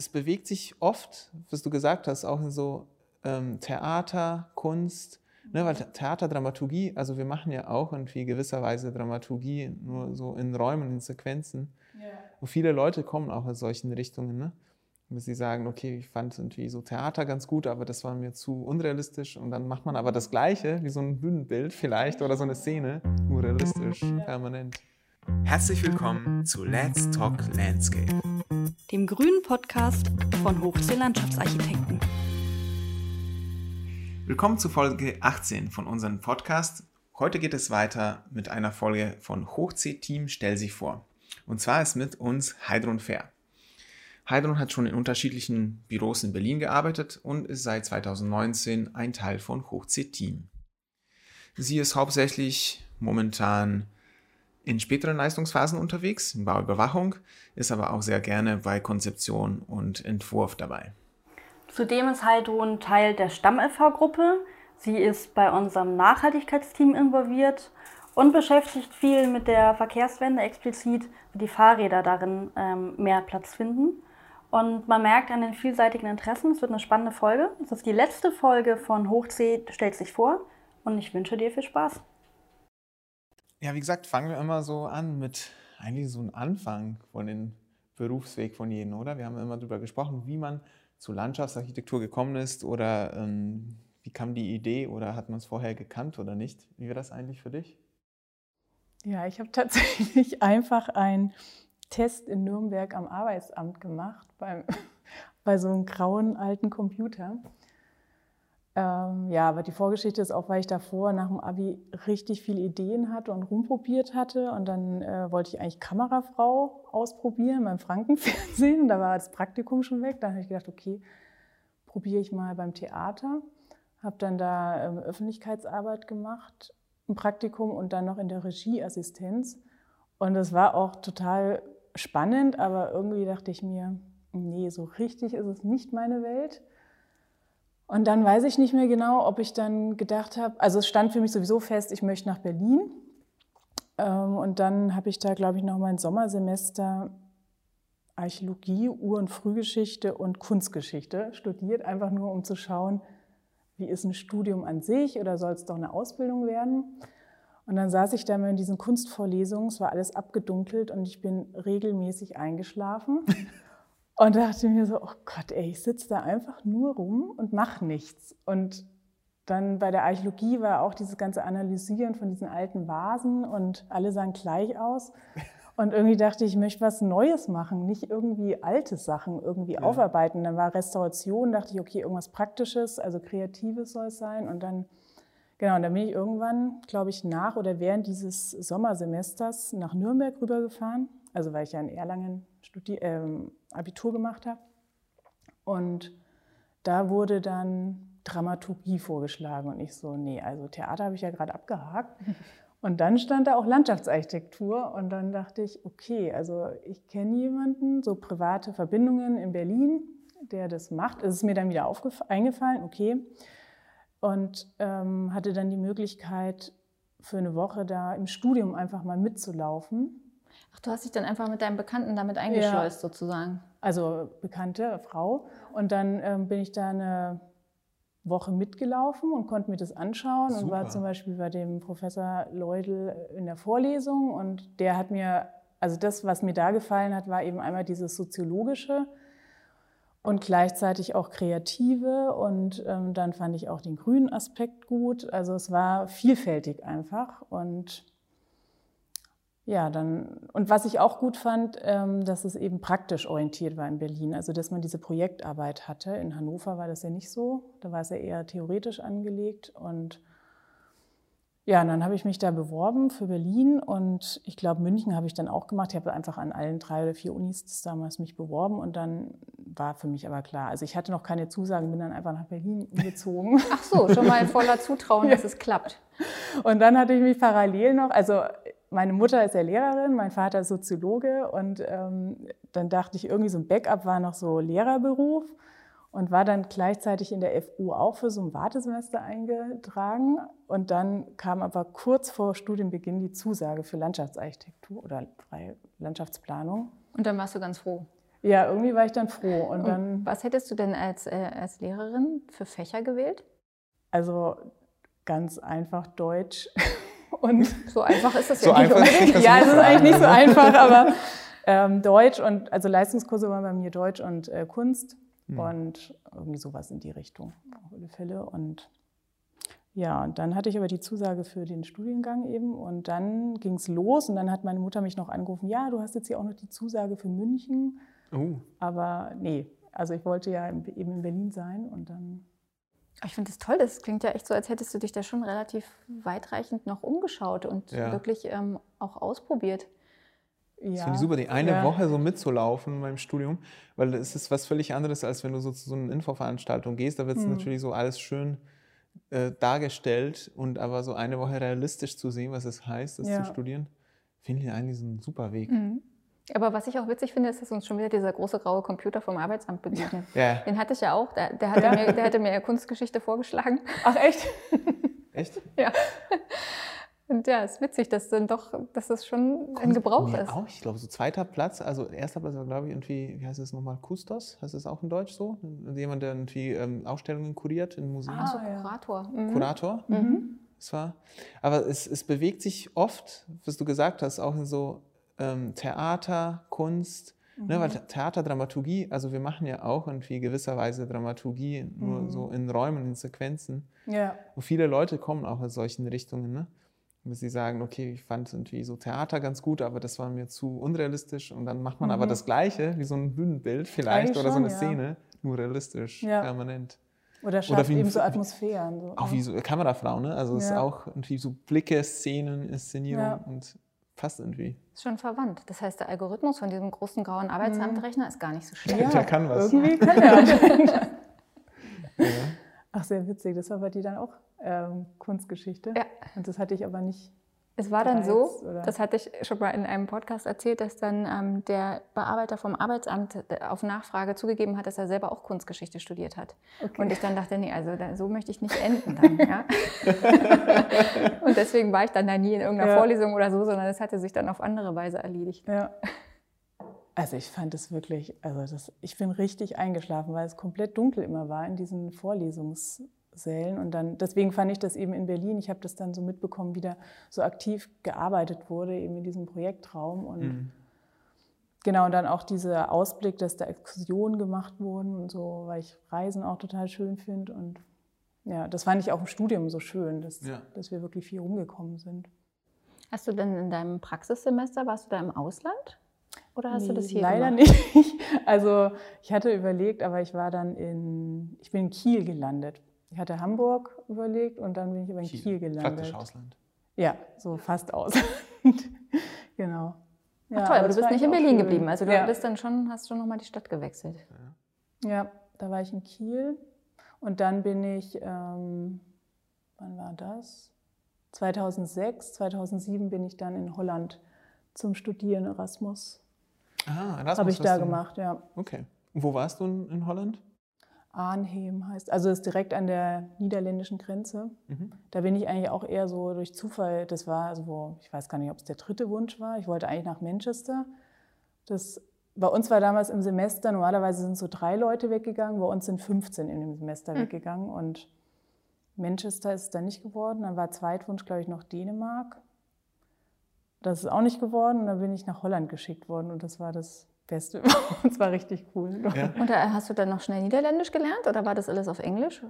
es bewegt sich oft, was du gesagt hast, auch in so ähm, Theater, Kunst, ne, weil Theater, Dramaturgie, also wir machen ja auch irgendwie gewisserweise Dramaturgie nur so in Räumen, in Sequenzen. Ja. Und viele Leute kommen auch aus solchen Richtungen, ne? Dass sie sagen, okay, ich fand irgendwie so Theater ganz gut, aber das war mir zu unrealistisch. Und dann macht man aber das Gleiche, wie so ein Bühnenbild vielleicht oder so eine Szene, nur realistisch, permanent. Herzlich willkommen zu Let's Talk Landscape, dem grünen Podcast von Hochsee Landschaftsarchitekten. Willkommen zu Folge 18 von unserem Podcast. Heute geht es weiter mit einer Folge von Hochsee Team Stell sich vor. Und zwar ist mit uns Heidrun Fair. Heidrun hat schon in unterschiedlichen Büros in Berlin gearbeitet und ist seit 2019 ein Teil von Hochsee Team. Sie ist hauptsächlich momentan in späteren Leistungsphasen unterwegs, in Bauüberwachung, ist aber auch sehr gerne bei Konzeption und Entwurf dabei. Zudem ist Heidrun Teil der Stamm-LV-Gruppe. Sie ist bei unserem Nachhaltigkeitsteam involviert und beschäftigt viel mit der Verkehrswende explizit, wie die Fahrräder darin ähm, mehr Platz finden. Und man merkt an den vielseitigen Interessen, es wird eine spannende Folge. Das ist die letzte Folge von Hochsee stellt sich vor und ich wünsche dir viel Spaß. Ja, wie gesagt, fangen wir immer so an mit eigentlich so einem Anfang von dem Berufsweg von jedem, oder? Wir haben immer darüber gesprochen, wie man zu Landschaftsarchitektur gekommen ist oder ähm, wie kam die Idee oder hat man es vorher gekannt oder nicht? Wie war das eigentlich für dich? Ja, ich habe tatsächlich einfach einen Test in Nürnberg am Arbeitsamt gemacht, beim, bei so einem grauen alten Computer. Ähm, ja, aber die Vorgeschichte ist auch, weil ich davor nach dem Abi richtig viele Ideen hatte und rumprobiert hatte. Und dann äh, wollte ich eigentlich Kamerafrau ausprobieren beim Frankenfernsehen. da war das Praktikum schon weg. Dann habe ich gedacht, okay, probiere ich mal beim Theater. Habe dann da ähm, Öffentlichkeitsarbeit gemacht, ein Praktikum und dann noch in der Regieassistenz. Und das war auch total spannend, aber irgendwie dachte ich mir, nee, so richtig ist es nicht meine Welt. Und dann weiß ich nicht mehr genau, ob ich dann gedacht habe, also es stand für mich sowieso fest, ich möchte nach Berlin. Ähm, und dann habe ich da, glaube ich, noch mein Sommersemester Archäologie, Ur- und Frühgeschichte und Kunstgeschichte studiert, einfach nur um zu schauen, wie ist ein Studium an sich oder soll es doch eine Ausbildung werden. Und dann saß ich da mal in diesen Kunstvorlesungen, es war alles abgedunkelt und ich bin regelmäßig eingeschlafen. Und dachte mir so, oh Gott, ey, ich sitze da einfach nur rum und mache nichts. Und dann bei der Archäologie war auch dieses ganze Analysieren von diesen alten Vasen und alle sahen gleich aus. Und irgendwie dachte ich, ich möchte was Neues machen, nicht irgendwie alte Sachen irgendwie ja. aufarbeiten. Dann war Restauration, dachte ich, okay, irgendwas Praktisches, also Kreatives soll es sein. Und dann, genau, und dann bin ich irgendwann, glaube ich, nach oder während dieses Sommersemesters nach Nürnberg rübergefahren. Also weil ich ja in Erlangen Studi ähm, Abitur gemacht habe. Und da wurde dann Dramaturgie vorgeschlagen und ich so, nee, also Theater habe ich ja gerade abgehakt. Und dann stand da auch Landschaftsarchitektur und dann dachte ich, okay, also ich kenne jemanden, so private Verbindungen in Berlin, der das macht. Es ist mir dann wieder eingefallen, okay. Und ähm, hatte dann die Möglichkeit, für eine Woche da im Studium einfach mal mitzulaufen Ach, du hast dich dann einfach mit deinem Bekannten damit eingeschleust, ja. sozusagen. Also bekannte Frau. Und dann ähm, bin ich da eine Woche mitgelaufen und konnte mir das anschauen Super. und war zum Beispiel bei dem Professor Leudel in der Vorlesung und der hat mir, also das, was mir da gefallen hat, war eben einmal dieses soziologische und gleichzeitig auch kreative und ähm, dann fand ich auch den grünen Aspekt gut. Also es war vielfältig einfach und ja, dann, und was ich auch gut fand, ähm, dass es eben praktisch orientiert war in Berlin. Also, dass man diese Projektarbeit hatte. In Hannover war das ja nicht so. Da war es ja eher theoretisch angelegt. Und ja, und dann habe ich mich da beworben für Berlin und ich glaube, München habe ich dann auch gemacht. Ich habe einfach an allen drei oder vier Unis damals mich beworben und dann war für mich aber klar. Also ich hatte noch keine Zusagen, bin dann einfach nach Berlin umgezogen. Ach so, schon mal voller Zutrauen, ja. dass es klappt. Und dann hatte ich mich parallel noch, also meine Mutter ist ja Lehrerin, mein Vater ist Soziologe und ähm, dann dachte ich, irgendwie so ein Backup war noch so Lehrerberuf und war dann gleichzeitig in der FU auch für so ein Wartesemester eingetragen. Und dann kam aber kurz vor Studienbeginn die Zusage für Landschaftsarchitektur oder freie Landschaftsplanung. Und dann warst du ganz froh? ja, irgendwie war ich dann froh. Und, Und dann, was hättest du denn als, äh, als Lehrerin für Fächer gewählt? also ganz einfach Deutsch. Und So einfach ist das So ja nicht ist unbedingt. das ja, es ist eigentlich nicht so einfach, aber ähm, Deutsch und also Leistungskurse waren bei mir Deutsch und äh, Kunst Hm. und irgendwie sowas in die Richtung auf alle Fälle. Und ja, und dann hatte ich aber die Zusage für den Studiengang eben und dann ging es los und dann hat meine Mutter mich noch angerufen, ja, du hast jetzt hier auch noch die Zusage für München, Oh, aber nee, also ich wollte ja eben in Berlin sein und dann Ich finde das toll. Das klingt ja echt so, als hättest du dich da schon relativ weitreichend noch umgeschaut und Ja. wirklich ähm, auch ausprobiert. ja. Das finde ich super, die eine ja. Woche so mitzulaufen beim Studium, weil es ist was völlig anderes, als wenn du so zu so einer Infoveranstaltung gehst. Da wird es Hm. natürlich so alles schön äh, dargestellt und aber so eine Woche realistisch zu sehen, was es heißt, das Ja. zu studieren, finde ich eigentlich so ein super Weg. Mhm. Aber was ich auch witzig finde, ist, dass uns schon wieder dieser große graue Computer vom Arbeitsamt begegnet. Ja, Den hatte ich ja auch. Der, der, hatte, Ja. mir, der hatte mir ja Kunstgeschichte vorgeschlagen. Ach echt? echt? Ja. Und ja, ist witzig, dass dann doch, dass das schon in Gebrauch ist. auch, ich glaube, so zweiter Platz, also erster Platz war, glaube ich, irgendwie, wie heißt es nochmal, Kustos? Heißt das auch in Deutsch so? Jemand, der irgendwie ähm, Ausstellungen kuriert in Museen. Ah, so ja. Kurator. Mhm. Kurator. Mhm. Es war, aber es, es bewegt sich oft, was du gesagt hast, auch in so ähm, Theater, Kunst, ne, weil The- Theater, Dramaturgie, also wir machen ja auch irgendwie gewisserweise Dramaturgie, nur Mhm. so in Räumen, in Sequenzen. Ja. Und viele Leute kommen auch aus solchen Richtungen, ne? Dass sie sagen, okay, ich fand irgendwie so Theater ganz gut, aber das war mir zu unrealistisch. Und dann macht man aber Mhm. das Gleiche, wie so ein Bühnenbild vielleicht Eigentlich oder so schon, eine ja. Szene, nur realistisch, Ja. permanent. Oder schafft wie ein eben so Atmosphären. So. Auch wie so Kamerafrau, ne? Also es ist Ja. auch irgendwie so Blicke, Szenen, Inszenierung Ja. und passt irgendwie. Ist schon verwandt. Das heißt, der Algorithmus von diesem großen grauen Arbeitsamtrechner ist gar nicht so schlecht. Ja. Der kann was. Irgendwie kann er. Ja. Ach, sehr witzig. Das war bei dir dann auch ähm, Kunstgeschichte. Ja. Und das hatte ich aber nicht. Es war dann so, oder? das hatte ich schon mal in einem Podcast erzählt, dass dann ähm, der Bearbeiter vom Arbeitsamt äh, auf Nachfrage zugegeben hat, dass er selber auch Kunstgeschichte studiert hat. Okay. Und ich dann dachte, nee, also da, so möchte ich nicht enden dann. Ja? und deswegen war ich dann da nie in irgendeiner Ja. Vorlesung oder so, sondern es hatte sich dann auf andere Weise erledigt. Ja. Also ich fand es wirklich, also das, ich bin richtig eingeschlafen, weil es komplett dunkel immer war in diesen Vorlesungssälen. Und dann, deswegen fand ich das eben in Berlin, ich habe das dann so mitbekommen, wie da so aktiv gearbeitet wurde, eben in diesem Projektraum. Und Mhm. genau, und dann auch dieser Ausblick, dass da Exkursionen gemacht wurden und so, weil ich Reisen auch total schön finde. Und ja, das fand ich auch im Studium so schön, dass, Ja. dass wir wirklich viel rumgekommen sind. Hast du denn in deinem Praxissemester, warst du da im Ausland? Oder hast du das Nee, hier Leider gemacht? nicht. Also ich hatte überlegt, aber ich war dann in, ich bin in Kiel gelandet. Ich hatte Hamburg überlegt und dann bin ich aber in Kiel, gelandet. Praktisch Ausland. Ja, so fast aus. genau. Ja, Ach toll, aber du bist nicht in eigentlich auch Berlin schön. geblieben. Also du ja. bist dann schon, hast schon nochmal die Stadt gewechselt. Ja, da war ich in Kiel und dann bin ich, ähm, wann war das? 2006, 2007 bin ich dann in Holland zum Studieren Erasmus. Ah, Erasmus Habe ich da du- gemacht, ja. Okay. Und wo warst du in, in Holland? Arnhem heißt, also ist direkt an der niederländischen Grenze. Mhm. Da bin ich eigentlich auch eher so durch Zufall, das war also, wo, ich weiß gar nicht, ob es der dritte Wunsch war. Ich wollte eigentlich nach Manchester. Das, bei uns war damals im Semester, normalerweise sind so drei Leute weggegangen, bei uns sind 15 in dem Semester weggegangen und Manchester ist es dann nicht geworden. Dann war Zweitwunsch, glaube ich, noch Dänemark. Das ist auch nicht geworden und dann bin ich nach Holland geschickt worden und das war das Beste. Es war richtig cool. Ja. Und da hast du dann noch schnell Niederländisch gelernt oder war das alles auf Englisch?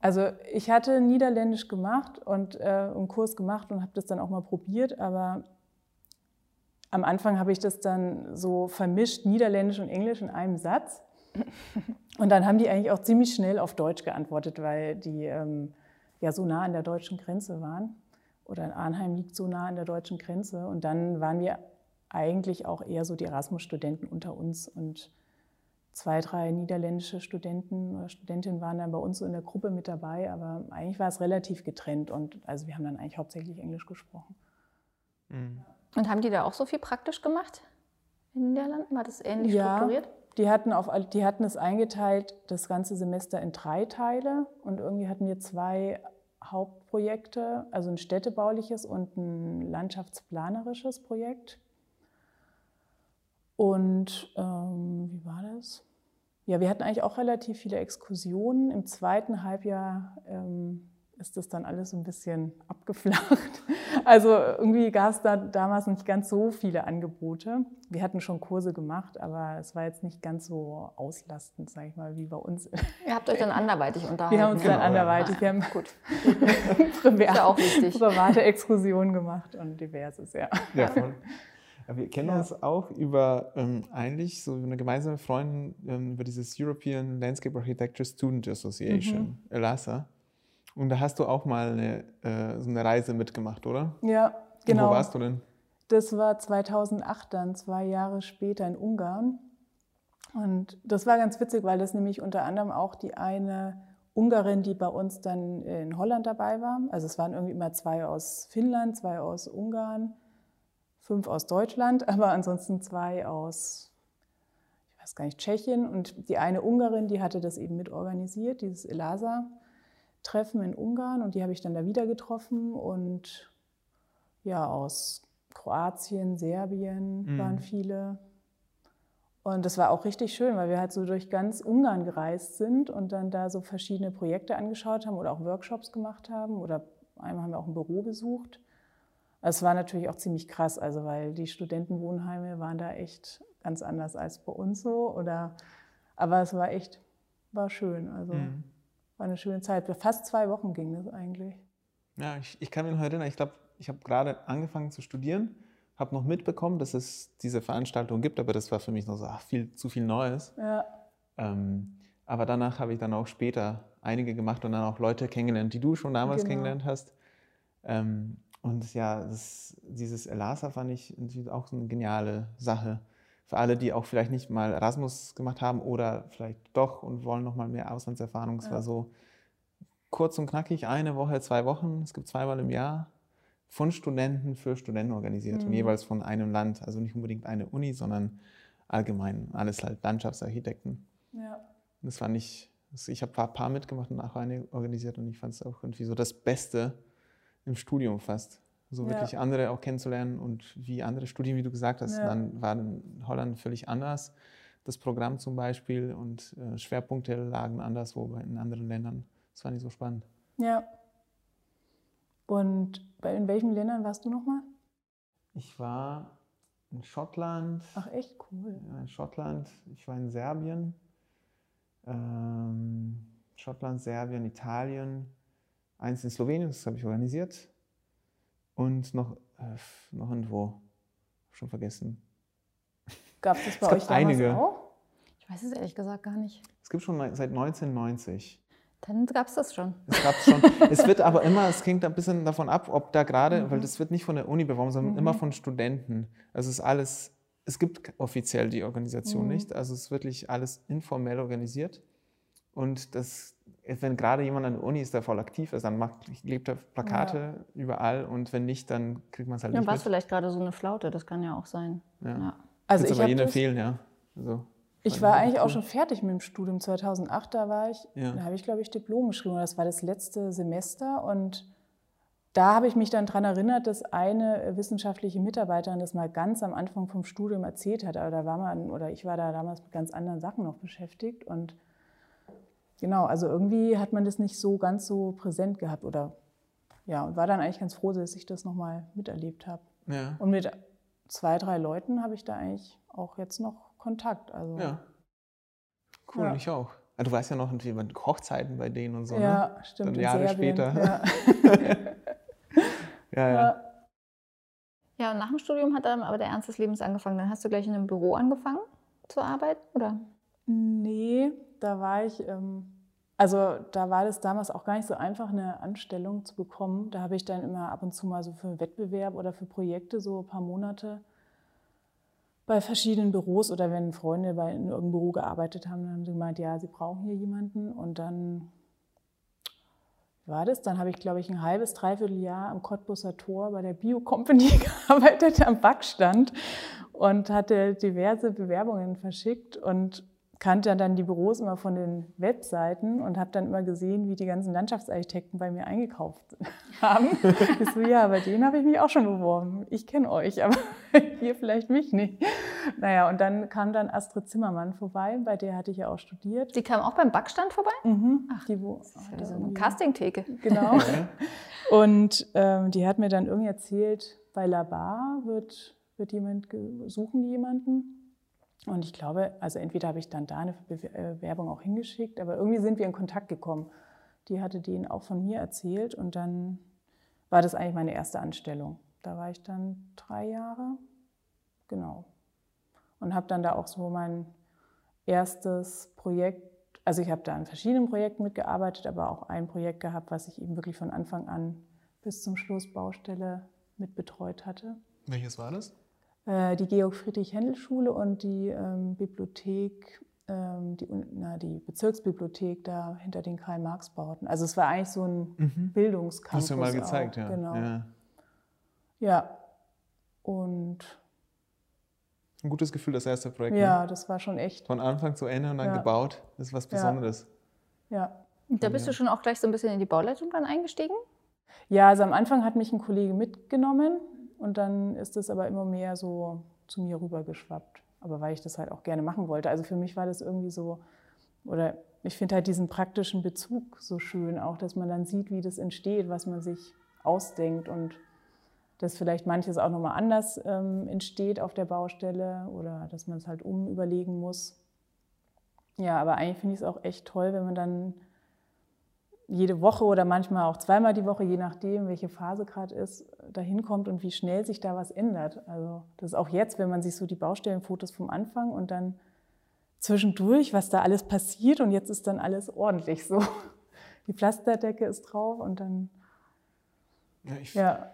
Also ich hatte Niederländisch gemacht und äh, einen Kurs gemacht und habe das dann auch mal probiert, aber am Anfang habe ich das dann so vermischt, Niederländisch und Englisch in einem Satz. Und dann haben die eigentlich auch ziemlich schnell auf Deutsch geantwortet, weil die ähm, ja so nah an der deutschen Grenze waren. Oder in Arnheim liegt so nah an der deutschen Grenze. Und dann waren wir eigentlich auch eher so die Erasmus-Studenten unter uns. Und zwei, drei niederländische Studenten oder Studentinnen waren dann bei uns so in der Gruppe mit dabei. Aber eigentlich war es relativ getrennt. Und also wir haben dann eigentlich hauptsächlich Englisch gesprochen. Mhm. Und haben die da auch so viel praktisch gemacht in den Niederlanden? War das ähnlich Ja. strukturiert? Die hatten, auf, all- die hatten es eingeteilt, das ganze Semester in drei Teile. Und irgendwie hatten wir zwei Hauptprojekte, also ein städtebauliches und ein landschaftsplanerisches Projekt. Und ähm, wie war das? Ja, wir hatten eigentlich auch relativ viele Exkursionen. Im zweiten Halbjahr ähm, ist das dann alles so ein bisschen abgeflacht. Also irgendwie gab es da damals nicht ganz so viele Angebote. Wir hatten schon Kurse gemacht, aber es war jetzt nicht ganz so auslastend, sage ich mal, wie bei uns. Ihr habt euch dann anderweitig unterhalten. Wir haben uns dann anderweitig, wir haben Gut. private, Ist ja auch wichtig. private Exkursionen gemacht und diverses, ja. Ja, voll. Wir kennen Ja. uns auch über ähm, eigentlich so eine gemeinsame Freundin ähm, über dieses European Landscape Architecture Student Association, Mhm. ELASA. Und da hast du auch mal eine, äh, so eine Reise mitgemacht, oder? Ja, Und genau. Wo warst du denn? Das war 2008 dann, zwei Jahre später in Ungarn. Und das war ganz witzig, weil das nämlich unter anderem auch die eine Ungarin, die bei uns dann in Holland dabei war. Also es waren irgendwie immer zwei aus Finnland, zwei aus Ungarn, fünf aus Deutschland, aber ansonsten zwei aus, ich weiß gar nicht, Tschechien. Und die eine Ungarin, die hatte das eben mitorganisiert, dieses ELASA-Treffen in Ungarn. Und die habe ich dann da wieder getroffen. Und ja, aus Kroatien, Serbien Mhm. waren viele. Und das war auch richtig schön, weil wir halt so durch ganz Ungarn gereist sind und dann da so verschiedene Projekte angeschaut haben oder auch Workshops gemacht haben. Oder einmal haben wir auch ein Büro besucht. Es war natürlich auch ziemlich krass, also weil die Studentenwohnheime waren da echt ganz anders als bei uns so. Oder, aber es war echt, war schön. Also Mhm. war eine schöne Zeit. Fast zwei Wochen ging das eigentlich. Ja, ich, ich kann mich noch erinnern, ich glaube, ich habe gerade angefangen zu studieren, habe noch mitbekommen, dass es diese Veranstaltung gibt, aber das war für mich noch so ach, viel, zu viel Neues. Ja, Ähm, aber danach habe ich dann auch später einige gemacht und dann auch Leute kennengelernt, die du schon damals Genau. kennengelernt hast. Ähm, und ja, das, dieses ELASA fand ich natürlich auch so eine geniale Sache. Für alle, die auch vielleicht nicht mal Erasmus gemacht haben oder vielleicht doch und wollen noch mal mehr Auslandserfahrung. Es Ja. war so kurz und knackig, eine Woche, zwei Wochen. Es gibt zweimal im Jahr von Studenten für Studenten organisiert und Mhm. jeweils von einem Land. Also nicht unbedingt eine Uni, sondern allgemein alles halt Landschaftsarchitekten. ja. Und Das fand ich, ich habe ein paar mitgemacht und auch eine organisiert und ich fand es auch irgendwie so das Beste im Studium fast. So Ja. wirklich andere auch kennenzulernen und wie andere Studien, wie du gesagt hast, Ja. dann war in Holland völlig anders. Das Programm zum Beispiel und äh, Schwerpunkte lagen anderswo bei- in anderen Ländern. Das fand ich so spannend. Ja. Und bei, in welchen Ländern warst du nochmal? Ich war in Schottland, Ach, echt cool. in Schottland, ich war in Serbien, ähm, Schottland, Serbien, Italien, eins in Slowenien, das habe ich organisiert und noch, äh, noch irgendwo, schon vergessen. Gab es das bei gab euch einige. auch? Ich weiß es ehrlich gesagt gar nicht. Es gibt schon seit 1990. Dann gab es das schon. Es gab schon. es wird aber immer, es hängt ein bisschen davon ab, ob da gerade, Mhm. weil das wird nicht von der Uni beworben, sondern immer von Studenten. Also es ist alles, es gibt offiziell die Organisation Mhm. nicht. Also es ist wirklich alles informell organisiert. Und das, wenn gerade jemand an der Uni ist, der voll aktiv ist, dann macht, klebt er Plakate überall und wenn nicht, dann kriegt man es halt Dann nicht war es vielleicht gerade so eine Flaute, das kann ja auch sein. Ja. Ja. Also Wird's ich, aber das, fehlen, ja. Also, ich war eigentlich auch schon fertig mit dem Studium. 2008, da war ich, Ja. da habe ich, glaube ich, Diplom geschrieben. Das war das letzte Semester und da habe ich mich dann daran erinnert, dass eine wissenschaftliche Mitarbeiterin das mal ganz am Anfang vom Studium erzählt hat. Aber da war man, oder ich war da damals mit ganz anderen Sachen noch beschäftigt. Und genau, also irgendwie hat man das nicht so ganz so präsent gehabt. Oder ja, und war dann eigentlich ganz froh, dass ich das nochmal miterlebt habe. Ja. Und mit zwei, drei Leuten habe ich da eigentlich auch jetzt noch Kontakt. Also, ja. Cool, Ja. ich auch. Ah, Du weißt ja noch irgendwie über Hochzeiten bei denen und so, ne? ja stimmt. Dann Jahre später. Ja. Ja, ja. Ja. Ja, und nach dem Studium hat dann aber der Ernst des Lebens angefangen. Dann hast du gleich in einem Büro angefangen zu arbeiten, oder? Nee, da war ich, ähm, also da war das damals auch gar nicht so einfach, eine Anstellung zu bekommen. Da habe ich dann immer ab und zu mal so für einen Wettbewerb oder für Projekte so ein paar Monate bei verschiedenen Büros oder wenn Freunde bei in irgendeinem Büro gearbeitet haben, dann haben sie gemeint, ja, sie brauchen hier jemanden. Und dann war das, dann habe ich, glaube ich, ein halbes, dreiviertel Jahr am Cottbusser Tor bei der Bio Company gearbeitet, am Backstand und hatte diverse Bewerbungen verschickt. Und kannte dann die Büros immer von den Webseiten und habe dann immer gesehen, wie die ganzen Landschaftsarchitekten bei mir eingekauft haben. ich so, ja, bei denen habe ich mich auch schon beworben. Ich kenne euch, aber ihr vielleicht mich nicht. Naja, und dann kam dann Astrid Zimmermann vorbei, bei der hatte ich ja auch studiert. Die kam auch beim Backstand vorbei? Mhm. Ach, die wo, das ist ja so eine Castingtheke. Genau. und ähm, die hat mir dann irgendwie erzählt, bei Labar wird, wird jemand, suchen die jemanden. Und ich glaube, also entweder habe ich dann da eine Bewerbung auch hingeschickt, aber irgendwie sind wir in Kontakt gekommen. Die hatte denen auch von mir erzählt und dann war das eigentlich meine erste Anstellung. Da war ich dann drei Jahre, genau. Und habe dann da auch so mein erstes Projekt, also ich habe da an verschiedenen Projekten mitgearbeitet, aber auch ein Projekt gehabt, was ich eben wirklich von Anfang an bis zum Schluss Baustelle mitbetreut hatte. Welches war das? Äh, die Georg-Friedrich-Händel-Schule und die ähm, Bibliothek, ähm, die, na, die Bezirksbibliothek da hinter den Karl-Marx-Bauten. Also es war eigentlich so ein mhm. Bildungscampus. Hast du mal gezeigt, auch. ja. Genau. ja. Ja, und... Ein gutes Gefühl, das erste Projekt. Ja, ne? das war schon echt. Von Anfang zu Ende und dann Ja. gebaut. Das ist was Besonderes. Ja. Und da bist du schon auch gleich so ein bisschen in die Bauleitung dann eingestiegen? Ja, also am Anfang hat mich ein Kollege mitgenommen und dann ist es aber immer mehr so zu mir rübergeschwappt. Aber weil ich das halt auch gerne machen wollte. Also für mich war das irgendwie so, oder ich finde halt diesen praktischen Bezug so schön, auch dass man dann sieht, wie das entsteht, was man sich ausdenkt und dass vielleicht manches auch nochmal anders ähm, entsteht auf der Baustelle oder dass man es halt umüberlegen muss. Ja, aber eigentlich finde ich es auch echt toll, wenn man dann jede Woche oder manchmal auch zweimal die Woche, je nachdem, welche Phase gerade ist, dahin kommt und wie schnell sich da was ändert. Also das ist auch jetzt, wenn man sich so die Baustellenfotos vom Anfang und dann zwischendurch, was da alles passiert und jetzt ist dann alles ordentlich so. Die Pflasterdecke ist drauf und dann, Ja, ich, ja,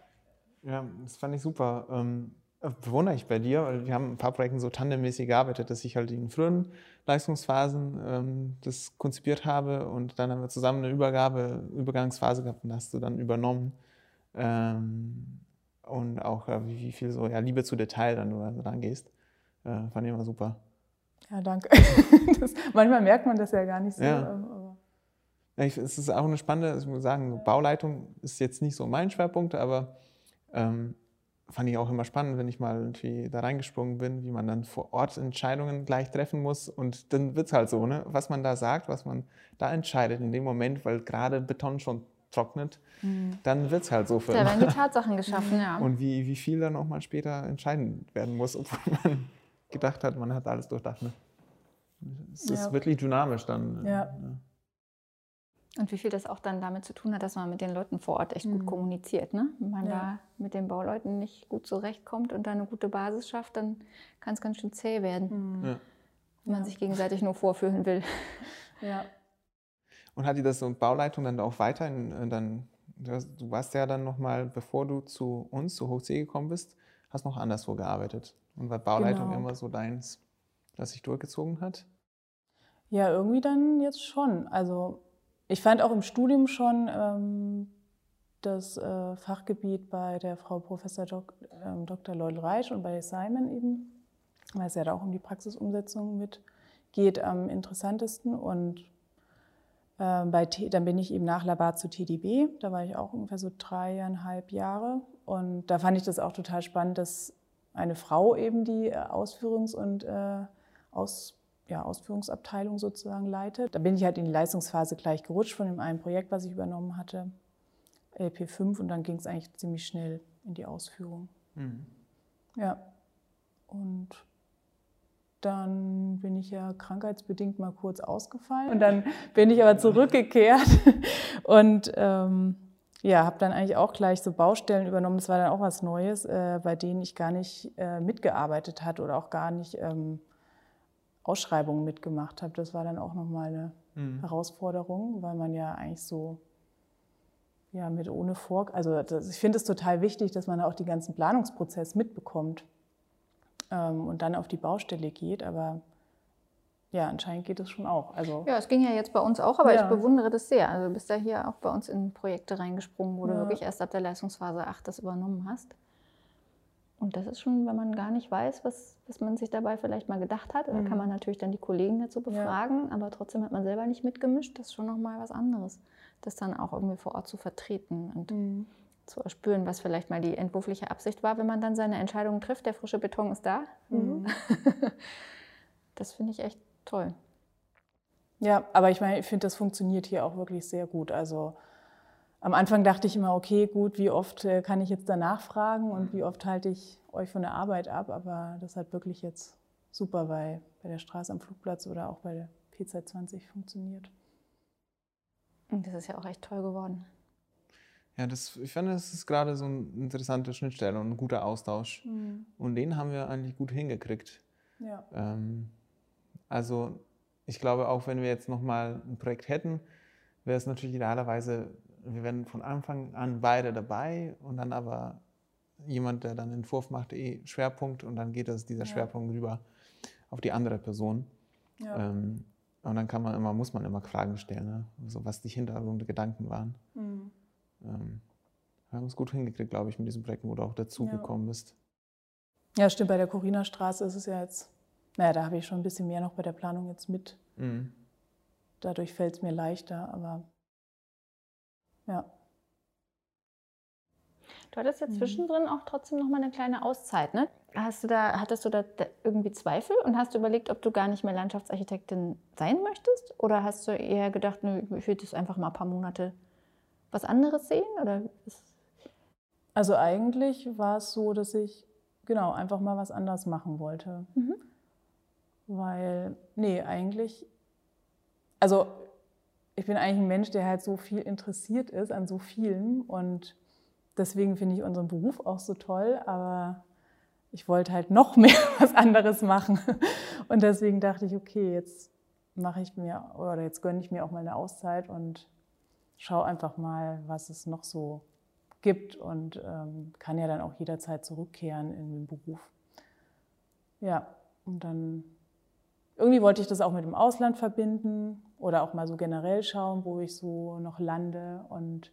Ja, das fand ich super. Ähm, äh, bewundere ich bei dir, weil wir haben ein paar Projekten so tandemmäßig gearbeitet, dass ich halt in frühen Leistungsphasen ähm, das konzipiert habe und dann haben wir zusammen eine Übergabe, Übergangsphase gehabt und hast du dann übernommen. Ähm, und auch ja, wie, wie viel so ja, Liebe zu Detail dann du rangehst. Äh, fand ich immer super. ja, danke. Das, manchmal merkt man das ja gar nicht so. Ja. ähm, Ja, ich, es ist auch eine spannende, ich muss sagen, Bauleitung ist jetzt nicht so mein Schwerpunkt, aber ähm, fand ich auch immer spannend, wenn ich mal irgendwie da reingesprungen bin, wie man dann vor Ort Entscheidungen gleich treffen muss. Und dann wird es halt so, ne? was man da sagt, was man da entscheidet in dem Moment, weil gerade Beton schon trocknet, dann wird es halt so für Da werden die Tatsachen geschaffen, ja. Und wie, wie viel dann auch mal später entscheiden werden muss, obwohl man gedacht hat, man hat alles durchdacht. Ne? Es ist Ja. wirklich dynamisch dann. Ja. ne? Und wie viel das auch dann damit zu tun hat, dass man mit den Leuten vor Ort echt gut Mhm. kommuniziert. Ne? Wenn man Ja. da mit den Bauleuten nicht gut zurechtkommt und da eine gute Basis schafft, dann kann es ganz schön zäh werden, Mhm. Ja. wenn man Ja. sich gegenseitig nur vorführen will. Ja. Und hat dir das so Bauleitung dann auch weiter, in, äh, dann, du warst ja dann nochmal, bevor du zu uns, zu Hochsee gekommen bist, hast noch anderswo gearbeitet. Und war Bauleitung Genau. immer so deins, das sich durchgezogen hat? Ja, irgendwie dann jetzt schon. Also ich fand auch im Studium schon ähm, das äh, Fachgebiet bei der Frau Professor Dok ähm, Dr. Leudl Reisch und bei Simon eben, weil es ja da auch um die Praxisumsetzung mit geht, am interessantesten. Und ähm, bei T dann bin ich eben nach Labat zu TDB, da war ich auch ungefähr so dreieinhalb Jahre. Und da fand ich das auch total spannend, dass eine Frau eben die äh, Ausführungs- und äh, Aus ja, Ausführungsabteilung sozusagen leitet. Da bin ich halt in die Leistungsphase gleich gerutscht von dem einen Projekt, was ich übernommen hatte, LP5, und dann ging es eigentlich ziemlich schnell in die Ausführung. Ja, und dann bin ich ja krankheitsbedingt mal kurz ausgefallen und dann bin ich aber zurückgekehrt und ähm, ja, habe dann eigentlich auch gleich so Baustellen übernommen. Das war dann auch was Neues, äh, bei denen ich gar nicht äh, mitgearbeitet hatte oder auch gar nicht ähm, Ausschreibungen mitgemacht habe. Das war dann auch nochmal eine Herausforderung, weil man ja eigentlich so ja, mit ohne Vor... Also das, ich finde es total wichtig, dass man auch den ganzen Planungsprozess mitbekommt ähm, und dann auf die Baustelle geht. Aber ja, anscheinend geht es schon auch. Also Ja, es ging ja jetzt bei uns auch, aber Ja. ich bewundere das sehr. Also du bist ja hier auch bei uns in Projekte reingesprungen, wo du Ja. wirklich erst ab der Leistungsphase 8 das übernommen hast. Und das ist schon, wenn man gar nicht weiß, was, was man sich dabei vielleicht mal gedacht hat. Da Mhm. kann man natürlich dann die Kollegen dazu Ja. befragen, aber trotzdem hat man selber nicht mitgemischt. Das ist schon nochmal was anderes, das dann auch irgendwie vor Ort zu vertreten und Mhm. zu erspüren, was vielleicht mal die entwurfliche Absicht war, wenn man dann seine Entscheidungen trifft. Der frische Beton ist da. Mhm. Das finde ich echt toll. Ja, aber ich meine, ich finde, das funktioniert hier auch wirklich sehr gut. Also am Anfang dachte ich immer, okay, gut, wie oft äh, kann ich jetzt danach fragen und wie oft halte ich euch von der Arbeit ab? Aber das hat wirklich jetzt super bei, bei der Straße am Flugplatz oder auch bei der PZ20 funktioniert. Und das ist ja auch echt toll geworden. Ja, das, ich finde, das ist gerade so eine interessante Schnittstelle und ein guter Austausch. Und den haben wir eigentlich gut hingekriegt. Ja. Ähm, also ich glaube, auch wenn wir jetzt nochmal ein Projekt hätten, wäre es natürlich idealerweise, wir wären von Anfang an beide dabei und dann aber jemand, der dann den Entwurf macht, eh Schwerpunkt und dann geht das, dieser Ja. Schwerpunkt rüber auf die andere Person. Ja. Ähm, und dann kann man immer, muss man immer Fragen stellen, ne? so, was die Hintergrundgedanken waren. Mhm. Ähm, wir haben es gut hingekriegt, glaube ich, mit diesem Projekt, wo du auch dazugekommen bist. ja, stimmt, bei der Corina-Straße ist es ja jetzt, naja, da habe ich schon ein bisschen mehr noch bei der Planung jetzt mit. Mhm. Dadurch fällt es mir leichter, aber ja. Du hattest ja Mhm. zwischendrin auch trotzdem noch mal eine kleine Auszeit, ne? Hast du da, hattest du da irgendwie Zweifel und hast du überlegt, ob du gar nicht mehr Landschaftsarchitektin sein möchtest? Oder hast du eher gedacht, nö, ich will jetzt einfach mal ein paar Monate was anderes sehen? Oder Also eigentlich war es so, dass ich genau einfach mal was anderes machen wollte. Mhm. Weil, nee, eigentlich, also ich bin eigentlich ein Mensch, der halt so viel interessiert ist an so vielem und deswegen finde ich unseren Beruf auch so toll, aber ich wollte halt noch mehr was anderes machen. Und deswegen dachte ich, okay, jetzt mache ich mir oder jetzt gönne ich mir auch mal eine Auszeit und schaue einfach mal, was es noch so gibt und ähm, kann ja dann auch jederzeit zurückkehren in den Beruf. Ja, und dann irgendwie wollte ich das auch mit dem Ausland verbinden oder auch mal so generell schauen, wo ich so noch lande. Und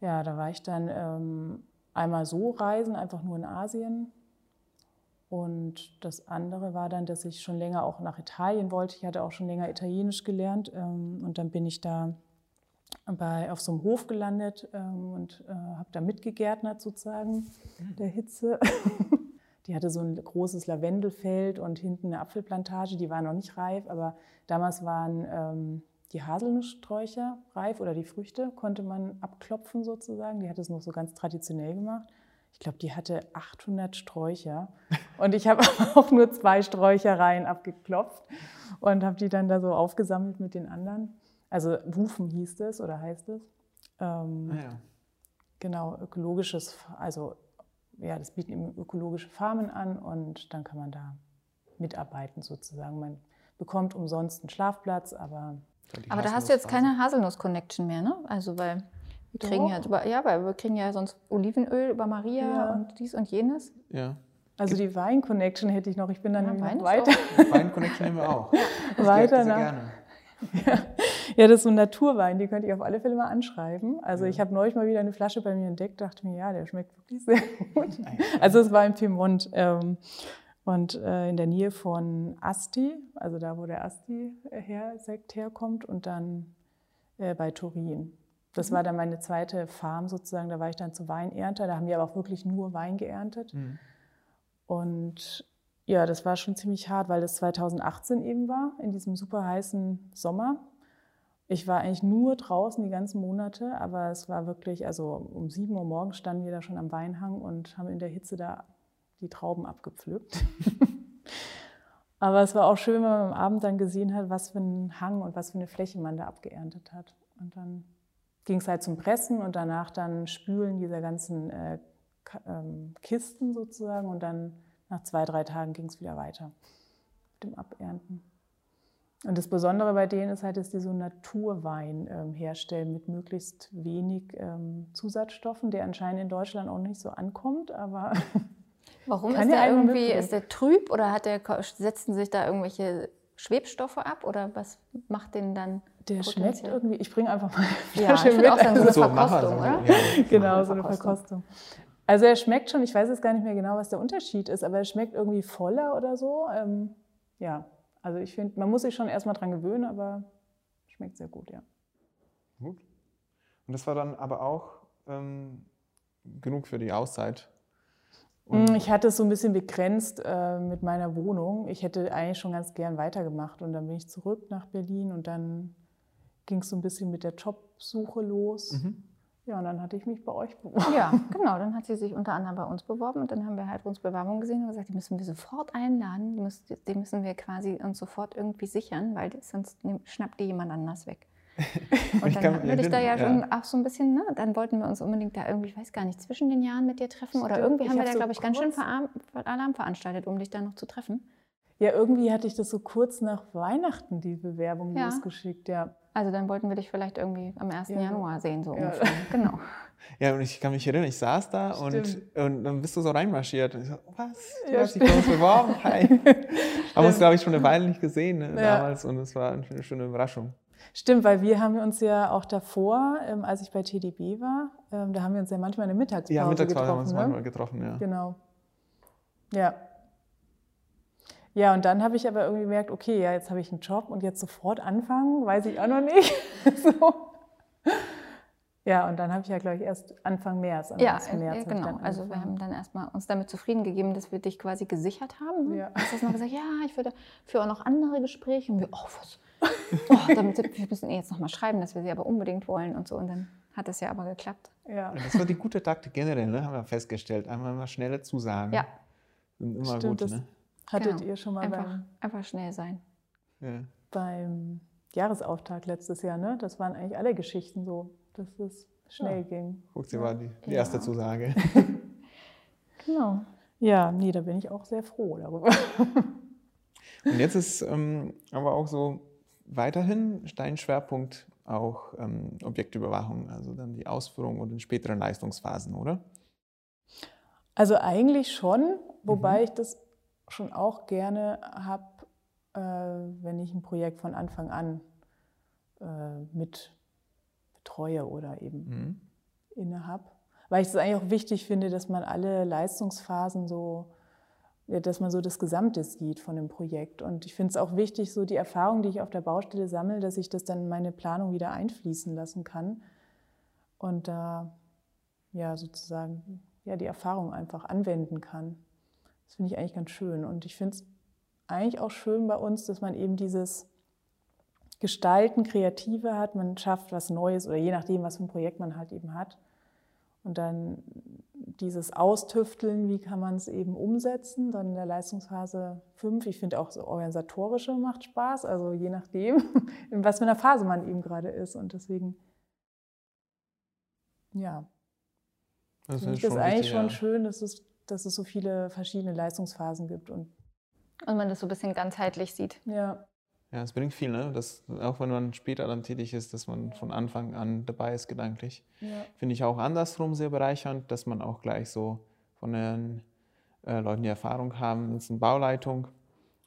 ja, da war ich dann ähm, einmal so reisen, einfach nur in Asien. Und das andere war dann, dass ich schon länger auch nach Italien wollte. Ich hatte auch schon länger Italienisch gelernt. Ähm, und dann bin ich da bei, auf so einem Hof gelandet ähm, und äh, habe da mitgegärtnert sozusagen der Hitze. Die hatte so ein großes Lavendelfeld und hinten eine Apfelplantage, die war noch nicht reif, aber damals waren ähm, die Haselnusssträucher reif oder die Früchte, konnte man abklopfen sozusagen. Die hat es noch so ganz traditionell gemacht. Ich glaube, die hatte 800 Sträucher und ich habe auch nur zwei Sträuchereien abgeklopft und habe die dann da so aufgesammelt mit den anderen. Also Wufen hieß es oder heißt es. Ähm, Ah, ja. Genau, ökologisches, also ja, das bieten eben ökologische Farmen an und dann kann man da mitarbeiten sozusagen. Man bekommt umsonst einen Schlafplatz, aber aber da hast du jetzt keine Haselnuss-Connection mehr, ne? Also, weil wir kriegen ja, ja, weil wir kriegen ja sonst Olivenöl über Maria Ja. und dies und jenes. Ja. also die Wein-Connection hätte ich noch. Ich bin dann Ja, Wein weiter. Wein Connection nehmen wir auch. Das Weiter nach- gerne. Ja, das ist so ein Naturwein, die könnte ich auf alle Fälle mal anschreiben. Also Ja. ich habe neulich mal wieder eine Flasche bei mir entdeckt, dachte mir, ja, der schmeckt wirklich sehr gut. Also es war im Piemont ähm, und äh, in der Nähe von Asti, also da, wo der Asti-Sekt herkommt und dann äh, bei Turin. Das war dann meine zweite Farm sozusagen, da war ich dann zu Weinernter, da haben die aber auch wirklich nur Wein geerntet. Mhm. Und ja, das war schon ziemlich hart, weil das 2018 eben war, in diesem super heißen Sommer. Ich war eigentlich nur draußen die ganzen Monate, aber es war wirklich, also um 7 Uhr morgens standen wir da schon am Weinhang und haben in der Hitze da die Trauben abgepflückt. aber es war auch schön, wenn man am Abend dann gesehen hat, was für einen Hang und was für eine Fläche man da abgeerntet hat. Und dann ging es halt zum Pressen und danach dann Spülen dieser ganzen äh, ähm, Kisten sozusagen und dann nach zwei, drei Tagen ging es wieder weiter mit dem Abernten. Und das Besondere bei denen ist halt, dass die so Naturwein ähm, herstellen mit möglichst wenig ähm, Zusatzstoffen, der anscheinend in Deutschland auch nicht so ankommt, aber Warum Kann ist der irgendwie, ist der trüb oder hat der, setzen sich da irgendwelche Schwebstoffe ab oder was macht den dann? der schmeckt irgendwie. Ich bringe einfach mal eine Ja, Flasche ich würde auch sagen, so eine So, Verkostung, also, oder? ja. genau, so eine Verkostung. Verkostung. Also er schmeckt schon, ich weiß jetzt gar nicht mehr genau, was der Unterschied ist, aber er schmeckt irgendwie voller oder so. Ähm, ja, also ich finde, man muss sich schon erstmal dran gewöhnen, aber schmeckt sehr gut, ja. Gut. Und das war dann aber auch ähm, genug für die Auszeit. Und Mm, Ich hatte es so ein bisschen begrenzt äh, mit meiner Wohnung. Ich hätte eigentlich schon ganz gern weitergemacht und dann bin ich zurück nach Berlin und dann ging es so ein bisschen mit der Jobsuche los. Mhm. Ja, und dann hatte ich mich bei euch beworben. Ja, genau. Dann hat sie sich unter anderem bei uns beworben und dann haben wir halt uns Bewerbung gesehen und gesagt, die müssen wir sofort einladen, die müssen, die müssen wir quasi uns sofort irgendwie sichern, weil sonst schnappt die jemand anders weg. Und Ich dann wir dich da ja erinnern, schon auch so ein bisschen, ne? Dann wollten wir uns unbedingt da irgendwie, ich weiß gar nicht, zwischen den Jahren mit dir treffen oder Stimmt. irgendwie Ich haben wir da, so glaube ich, ganz schön Verar- Alarm veranstaltet, um dich da noch zu treffen. Ja, irgendwie hatte ich das so kurz nach Weihnachten, die Bewerbung Ja. losgeschickt, ja. Also dann wollten wir dich vielleicht irgendwie am 1. Ja. Januar sehen, so Ja. ungefähr. Genau. Ja, und ich kann mich erinnern, ich saß da und, Stimmt. und dann bist du so reinmarschiert. Und ich so, was? Du Ja, hast dich bei uns beworben? Hi. Haben uns, glaube ich, schon eine Weile nicht gesehen ne, damals und es war eine schöne Überraschung. Stimmt, weil wir haben uns ja auch davor, ähm, als ich bei TDB war, ähm, da haben wir uns ja manchmal in der Mittagspause Ja, Mittagspause haben wir getroffen. uns ne? manchmal getroffen, ja. Genau. Ja. Ja, und dann habe ich aber irgendwie gemerkt, okay, ja, jetzt habe ich einen Job und jetzt sofort anfangen, weiß ich auch noch nicht. so. Ja, und dann habe ich ja, glaube ich, erst Anfang März. Ja, 1. äh, März genau. dann Also wir haben dann erstmal uns damit zufrieden gegeben, dass wir dich quasi gesichert haben. Ne? Ja. Du hast noch gesagt, ja, ich würde für auch noch andere Gespräche. Und wir, oh, was? Oh, damit, wir müssen ihr jetzt nochmal schreiben, dass wir sie aber unbedingt wollen und so. Und dann hat es ja aber geklappt. Ja, Das war die gute Taktik generell, ne? haben wir festgestellt. Einmal mal schnelle Zusagen. Ja. Sind immer Stimmt, gut, das- ne? Hattet Genau. ihr schon mal Einfach, beim, einfach schnell sein. Ja. beim Jahresauftakt letztes Jahr, ne? Das waren eigentlich alle Geschichten so, dass es schnell Ja. ging. Guck, sie Ja. war die, die Ja. erste Zusage. Genau. Ja, nee, da bin ich auch sehr froh darüber. Und jetzt ist ähm, aber auch so weiterhin dein Schwerpunkt auch ähm, Objektüberwachung, also dann die Ausführung und in späteren Leistungsphasen, oder? Also eigentlich schon, wobei Mhm. ich das schon auch gerne habe, äh, wenn ich ein Projekt von Anfang an äh, mit betreue oder eben Mhm. inne habe. Weil ich es eigentlich auch wichtig finde, dass man alle Leistungsphasen so, dass man so das Gesamte sieht von dem Projekt. Und ich finde es auch wichtig, so die Erfahrung, die ich auf der Baustelle sammle, dass ich das dann in meine Planung wieder einfließen lassen kann. Und da ja sozusagen ja, die Erfahrung einfach anwenden kann. Das finde ich eigentlich ganz schön. Und ich finde es eigentlich auch schön bei uns, dass man eben dieses Gestalten, Kreative hat. Man schafft was Neues oder je nachdem, was für ein Projekt man halt eben hat. Und dann dieses Austüfteln, wie kann man es eben umsetzen, dann in der Leistungsphase 5. Ich finde auch so organisatorische macht Spaß, also je nachdem, in was für einer Phase man eben gerade ist. Und deswegen, ja, Das finde ich das eigentlich schon schön, dass es, dass es so viele verschiedene Leistungsphasen gibt. Und Und man das so ein bisschen ganzheitlich sieht. ja, Ja, es bringt viel, ne? Das, auch wenn man später dann tätig ist, dass man von Anfang an dabei ist, gedanklich. ja. Finde ich auch andersrum sehr bereichernd, dass man auch gleich so von den äh, Leuten, die Erfahrung haben, jetzt eine Bauleitung,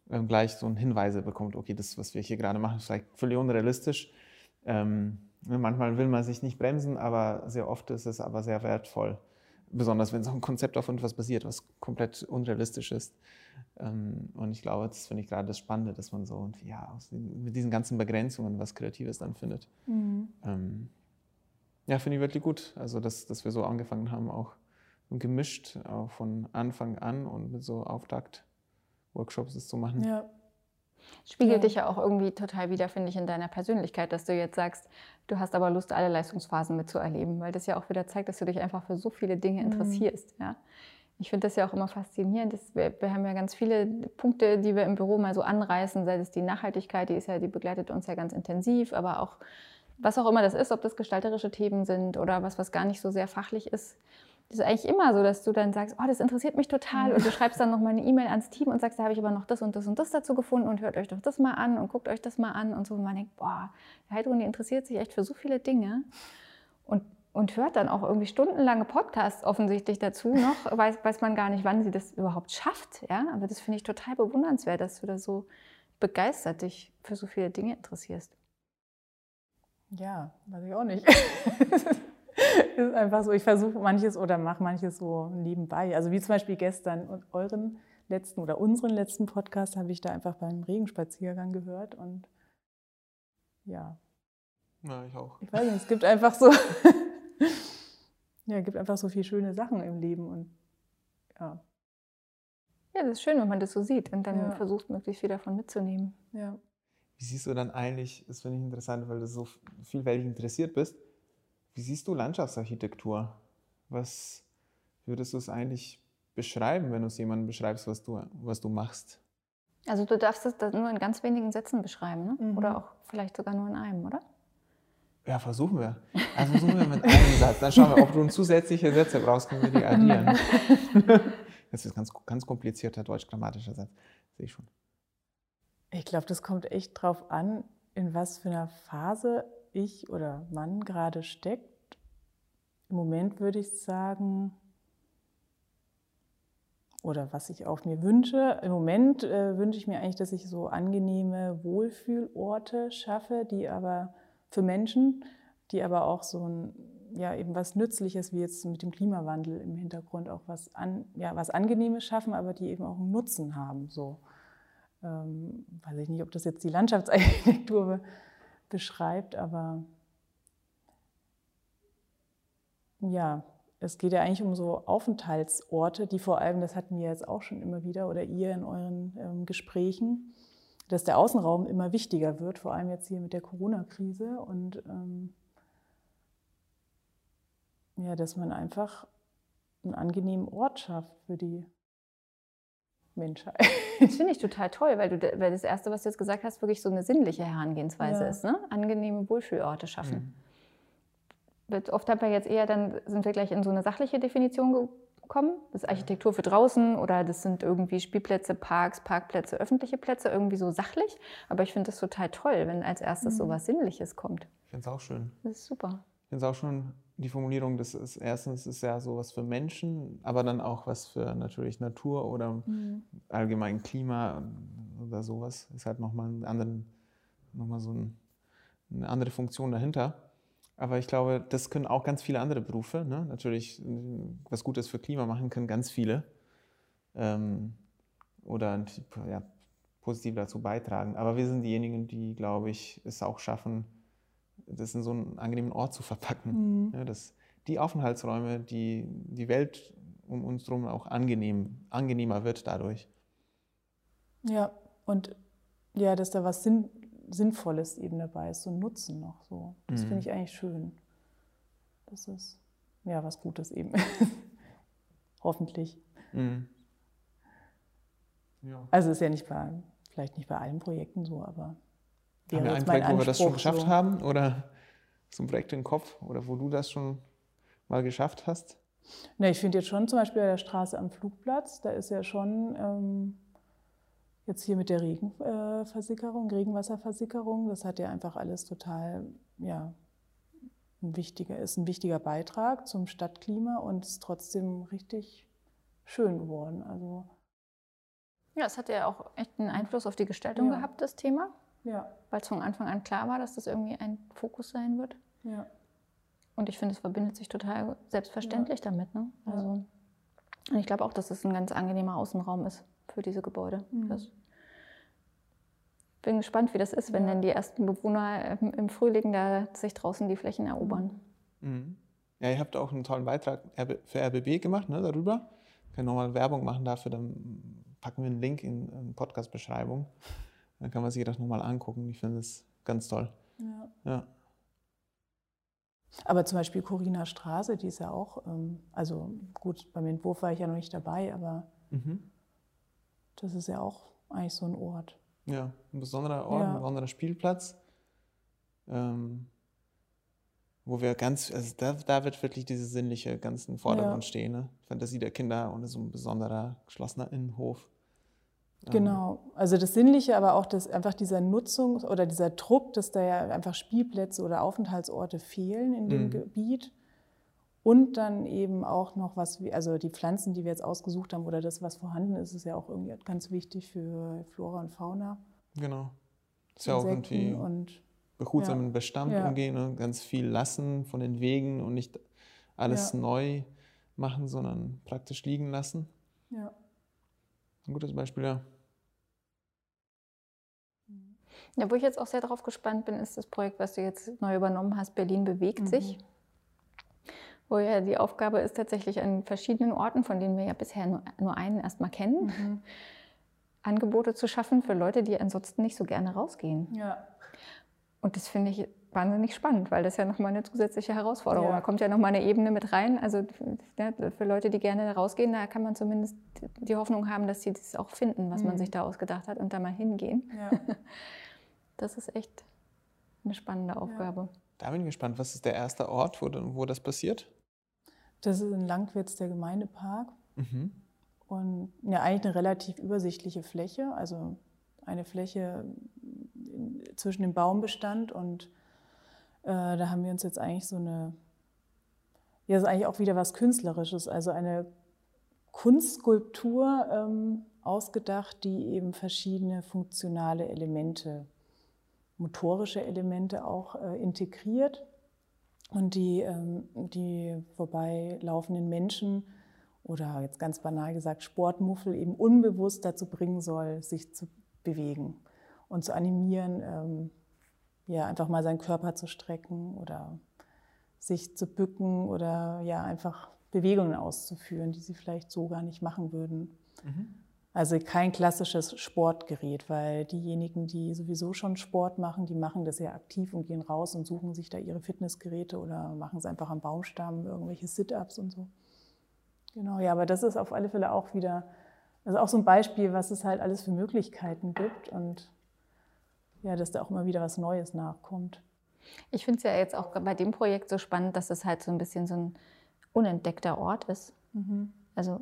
ähm, gleich so einen Hinweise bekommt, okay, das, was wir hier gerade machen, ist vielleicht völlig unrealistisch. Ähm, manchmal will man sich nicht bremsen, aber sehr oft ist es aber sehr wertvoll. Besonders wenn so ein Konzept auf etwas basiert, was komplett unrealistisch ist. Ähm, und ich glaube, das finde ich gerade das Spannende, dass man so und ja, mit diesen ganzen Begrenzungen was Kreatives dann findet. Mhm. Ähm, ja, finde ich wirklich gut. Also, dass, dass wir so angefangen haben, auch gemischt, auch von Anfang an und mit so Auftakt-Workshops das zu machen. ja. Spiegelt Ja. dich ja auch irgendwie total wieder, finde ich, in deiner Persönlichkeit, dass du jetzt sagst, du hast aber Lust, alle Leistungsphasen mitzuerleben, weil das ja auch wieder zeigt, dass du dich einfach für so viele Dinge Mhm. interessierst. Ja? Ich finde das ja auch immer faszinierend. Das, wir, wir haben ja ganz viele Punkte, die wir im Büro mal so anreißen, sei es die Nachhaltigkeit, die ist ja, die begleitet uns ja ganz intensiv, aber auch was auch immer das ist, ob das gestalterische Themen sind oder was, was gar nicht so sehr fachlich ist. Das ist eigentlich immer so, dass du dann sagst, oh, das interessiert mich total und du schreibst dann nochmal eine E-Mail ans Team und sagst, da habe ich aber noch das und das und das dazu gefunden und hört euch doch das mal an und guckt euch das mal an und so. Und man denkt, boah, der Heidrun, die interessiert sich echt für so viele Dinge und, und hört dann auch irgendwie stundenlange Podcasts offensichtlich dazu noch, weiß, weiß man gar nicht, wann sie das überhaupt schafft. Ja? Aber das finde ich total bewundernswert, dass du da so begeistert dich für so viele Dinge interessierst. Ja, weiß ich auch nicht. ist einfach so, ich versuche manches oder mache manches so nebenbei. Also wie zum Beispiel gestern und euren letzten oder unseren letzten Podcast habe ich da einfach beim Regenspaziergang gehört und ja. Ja, ich auch. Ich weiß nicht, es gibt einfach so, ja, es gibt einfach so viele schöne Sachen im Leben und ja. Ja, das ist schön, wenn man das so sieht und dann Ja. versucht, möglichst viel davon mitzunehmen. Ja. Wie siehst du dann eigentlich, das finde ich interessant, weil du so vielfältig interessiert bist, wie siehst du Landschaftsarchitektur? Was würdest du es eigentlich beschreiben, wenn du es jemandem beschreibst, was du, was du machst? Also du darfst es nur in ganz wenigen Sätzen beschreiben, ne? Mhm. Oder auch vielleicht sogar nur in einem, oder? Ja, versuchen wir. Also versuchen wir mit einem Satz. Dann schauen wir, ob du zusätzliche Sätze brauchst, können wir die addieren. Das ist ein ganz, ganz komplizierter deutsch-grammatischer Satz, sehe ich schon. Ich glaube, das kommt echt drauf an, in was für einer Phase ich oder Mann gerade steckt. Im Moment würde ich sagen, oder was ich auch mir wünsche, im Moment äh, wünsche ich mir eigentlich, dass ich so angenehme Wohlfühlorte schaffe, die aber für Menschen, die aber auch so ein, ja, eben was Nützliches, wie jetzt mit dem Klimawandel im Hintergrund, auch was, an, ja, was Angenehmes schaffen, aber die eben auch einen Nutzen haben. So ähm, weiß ich nicht, ob das jetzt die Landschaftsarchitektur beschreibt, aber ja, es geht ja eigentlich um so Aufenthaltsorte, die vor allem, das hatten wir jetzt auch schon immer wieder oder ihr in euren ähm, Gesprächen, dass der Außenraum immer wichtiger wird, vor allem jetzt hier mit der Corona-Krise und ähm, ja, dass man einfach einen angenehmen Ort schafft für die Menschheit. Das finde ich total toll, weil, du, weil das Erste, was du jetzt gesagt hast, wirklich so eine sinnliche Herangehensweise Ja. ist. Ne? Angenehme Wohlfühlorte Mhm. schaffen. Wird Oft haben wir jetzt eher, dann sind wir gleich in so eine sachliche Definition gekommen. Das ist Architektur für draußen oder das sind irgendwie Spielplätze, Parks, Parkplätze, öffentliche Plätze, irgendwie so sachlich. Aber ich finde das total toll, wenn als erstes so was Sinnliches kommt. Ich finde es auch schön. Das ist super. Ich finde es auch schon die Formulierung, das ist erstens ist ja sowas für Menschen, aber dann auch was für natürlich Natur oder allgemein Klima oder sowas. Ist halt nochmal einen anderen, nochmal so ein, eine andere Funktion dahinter. Aber ich glaube, das können auch ganz viele andere Berufe. Ne? Natürlich, was Gutes für Klima machen können ganz viele. Ähm, oder ja, positiv dazu beitragen. Aber wir sind diejenigen, die, glaube ich, es auch schaffen, das in so einen angenehmen Ort zu verpacken. Mhm. Ja, dass die Aufenthaltsräume, die, die Welt um uns herum auch angenehm, angenehmer wird dadurch. Ja, und ja, dass da was Sinn, Sinnvolles eben dabei ist, so ein Nutzen noch so. Das Mhm. finde ich eigentlich schön. Das ist ja was Gutes eben. Hoffentlich. Mhm. Ja. Also ist ja nicht bei, vielleicht nicht bei allen Projekten so, aber Haben wir jetzt ein mein Projekt, wo wir das schon geschafft so. haben? Oder so ein Projekt im Kopf? Oder wo du das schon mal geschafft hast? Ne, ich finde jetzt schon zum Beispiel bei der Straße am Flugplatz, da ist ja schon ähm, jetzt hier mit der Regenversickerung, Regenwasserversickerung, das hat ja einfach alles total, ja, ein wichtiger, ist ein wichtiger Beitrag zum Stadtklima und ist trotzdem richtig schön geworden. Also Ja, es hat ja auch echt einen Einfluss auf die Gestaltung Ja. gehabt, das Thema, ja, weil es von Anfang an klar war, dass das irgendwie ein Fokus sein wird. ja. Und ich finde, es verbindet sich total selbstverständlich damit. Ne? Ja. Also, und ich glaube auch, dass es ein ganz angenehmer Außenraum ist für diese Gebäude. Mhm. Das bin gespannt, wie das ist, wenn Ja. dann die ersten Bewohner im, Frühling da sich draußen die Flächen erobern. Mhm. Ja, ihr habt auch einen tollen Beitrag für RBB gemacht ne, darüber. Können nochmal Werbung machen dafür, dann packen wir einen Link in, in Podcast-Beschreibung. Dann kann man sich das nochmal angucken. Ich finde es ganz toll. ja. Ja. Aber zum Beispiel Corina Straße, die ist ja auch, ähm, also gut, beim Entwurf war ich ja noch nicht dabei, aber Mhm. das ist ja auch eigentlich so ein Ort. Ja, ein besonderer Ort, Ja. ein besonderer Spielplatz, ähm, wo wir ganz, also da, da wird wirklich dieses Sinnliche ganz im Vordergrund Ja. stehen. Ne? Fantasie der Kinder und so ein besonderer geschlossener Innenhof. Genau, also das Sinnliche, aber auch das, einfach dieser Nutzung oder dieser Druck, dass da ja einfach Spielplätze oder Aufenthaltsorte fehlen in dem Mhm. Gebiet. Und dann eben auch noch was, wie, also die Pflanzen, die wir jetzt ausgesucht haben oder das, was vorhanden ist, ist ja auch irgendwie ganz wichtig für Flora und Fauna. Genau. Das ist ja auch irgendwie und behutsamen ja. Bestand Ja. umgehen, ne? ganz viel lassen von den Wegen und nicht alles Ja. neu machen, sondern praktisch liegen lassen. Ja. Ein gutes Beispiel, ja. Ja, wo ich jetzt auch sehr drauf gespannt bin, ist das Projekt, was du jetzt neu übernommen hast, Berlin bewegt Mhm. sich. Wo ja die Aufgabe ist, tatsächlich an verschiedenen Orten, von denen wir ja bisher nur, nur einen erstmal kennen, Mhm. Angebote zu schaffen für Leute, die ansonsten nicht so gerne rausgehen. Ja. Und das finde ich wahnsinnig spannend, weil das ja nochmal eine zusätzliche Herausforderung. Ja. Da kommt ja nochmal eine Ebene mit rein. Also ja, für Leute, die gerne rausgehen, da kann man zumindest die Hoffnung haben, dass sie das auch finden, was man Mhm. sich da ausgedacht hat und da mal hingehen. ja. Das ist echt eine spannende Aufgabe. Da bin ich gespannt. Was ist der erste Ort, wo, wo das passiert? Das ist in Langwitz der Gemeindepark. Mhm. Und ja, eigentlich eine relativ übersichtliche Fläche, also eine Fläche in, zwischen dem Baumbestand und äh, da haben wir uns jetzt eigentlich so eine, ja, das ist eigentlich auch wieder was Künstlerisches, also eine Kunstskulptur ähm, ausgedacht, die eben verschiedene funktionale Elemente, motorische Elemente auch äh, integriert und die, ähm, die vorbeilaufenden Menschen oder jetzt ganz banal gesagt Sportmuffel eben unbewusst dazu bringen soll, sich zu bewegen und zu animieren, ähm, ja, einfach mal seinen Körper zu strecken oder sich zu bücken oder ja, einfach Bewegungen auszuführen, die sie vielleicht so gar nicht machen würden. Also kein klassisches Sportgerät, weil diejenigen, die sowieso schon Sport machen, die machen das sehr aktiv und gehen raus und suchen sich da ihre Fitnessgeräte oder machen es einfach am Baumstamm, irgendwelche Sit-ups und so. Genau, ja, aber das ist auf alle Fälle auch wieder, also auch so ein Beispiel, was es halt alles für Möglichkeiten gibt und ja, dass da auch immer wieder was Neues nachkommt. Ich finde es ja jetzt auch bei dem Projekt so spannend, dass es halt so ein bisschen so ein unentdeckter Ort ist. Also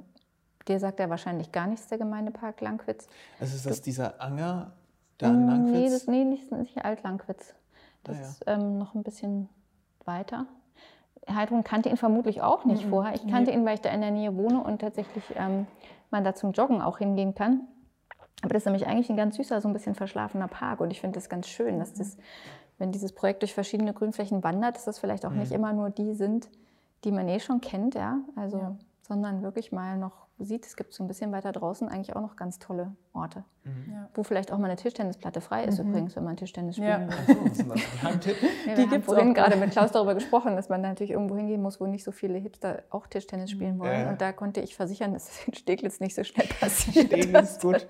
dir sagt ja wahrscheinlich gar nichts der Gemeindepark Langwitz. Also ist das dieser Anger da in Langwitz? Nee, das, nee nicht, nicht Alt-Langwitz. Das Ah, ja. ist ähm, noch ein bisschen weiter. Heidrun kannte ihn vermutlich auch nicht Mhm, vorher. Ich kannte ihn, weil ich da in der Nähe wohne und tatsächlich ähm, man da zum Joggen auch hingehen kann. Aber das ist nämlich eigentlich ein ganz süßer, so ein bisschen verschlafener Park. Und ich finde das ganz schön, dass das, wenn dieses Projekt durch verschiedene Grünflächen wandert, dass das vielleicht auch nicht immer nur die sind, die man eh schon kennt, ja. Also, Ja. Sondern wirklich mal noch sieht, es gibt so ein bisschen weiter draußen eigentlich auch noch ganz tolle Orte. Ja. Wo vielleicht auch mal eine Tischtennisplatte frei ist übrigens, wenn man Tischtennis spielen Ja. will. Das ist ein Geheimtipp. Ja, Die wir haben vorhin auch. gerade mit Klaus darüber gesprochen, dass man natürlich irgendwo hingehen muss, wo nicht so viele Hipster auch Tischtennis spielen wollen. Ja, ja. Und da konnte ich versichern, dass es in Steglitz nicht so schnell passiert. Steglitz ist gut.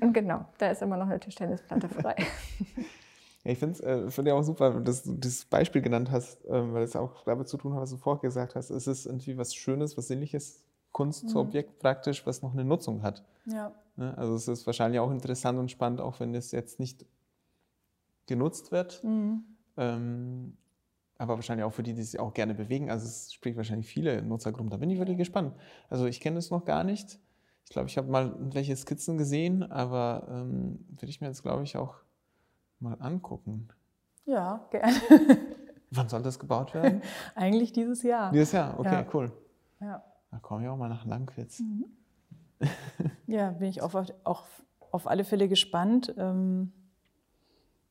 Und genau, da ist immer noch eine Tischtennisplatte frei. Ja, ich finde es äh, find ja auch super, dass du das Beispiel genannt hast, ähm, weil es auch damit zu tun hat, was du vorher gesagt hast. Es ist irgendwie was Schönes, was Sinnliches, Kunstobjekt praktisch, was noch eine Nutzung hat. Ja. Ne? Also es ist wahrscheinlich auch interessant und spannend, auch wenn es jetzt nicht genutzt wird. Mhm. Ähm, aber wahrscheinlich auch für die, die sich auch gerne bewegen. Also es spricht wahrscheinlich viele Nutzergruppen. Da bin ich wirklich gespannt. Also ich kenne es noch gar nicht. Ich glaube, ich habe mal welche Skizzen gesehen, aber ähm, würde ich mir jetzt, glaube ich, auch mal angucken. Ja, gerne. Wann soll das gebaut werden? Eigentlich dieses Jahr. Dieses Jahr, okay, Ja. cool. Ja. Da komme ich auch mal nach Langwitz. Ja, bin ich auch, auf- auch auf alle Fälle gespannt, ähm,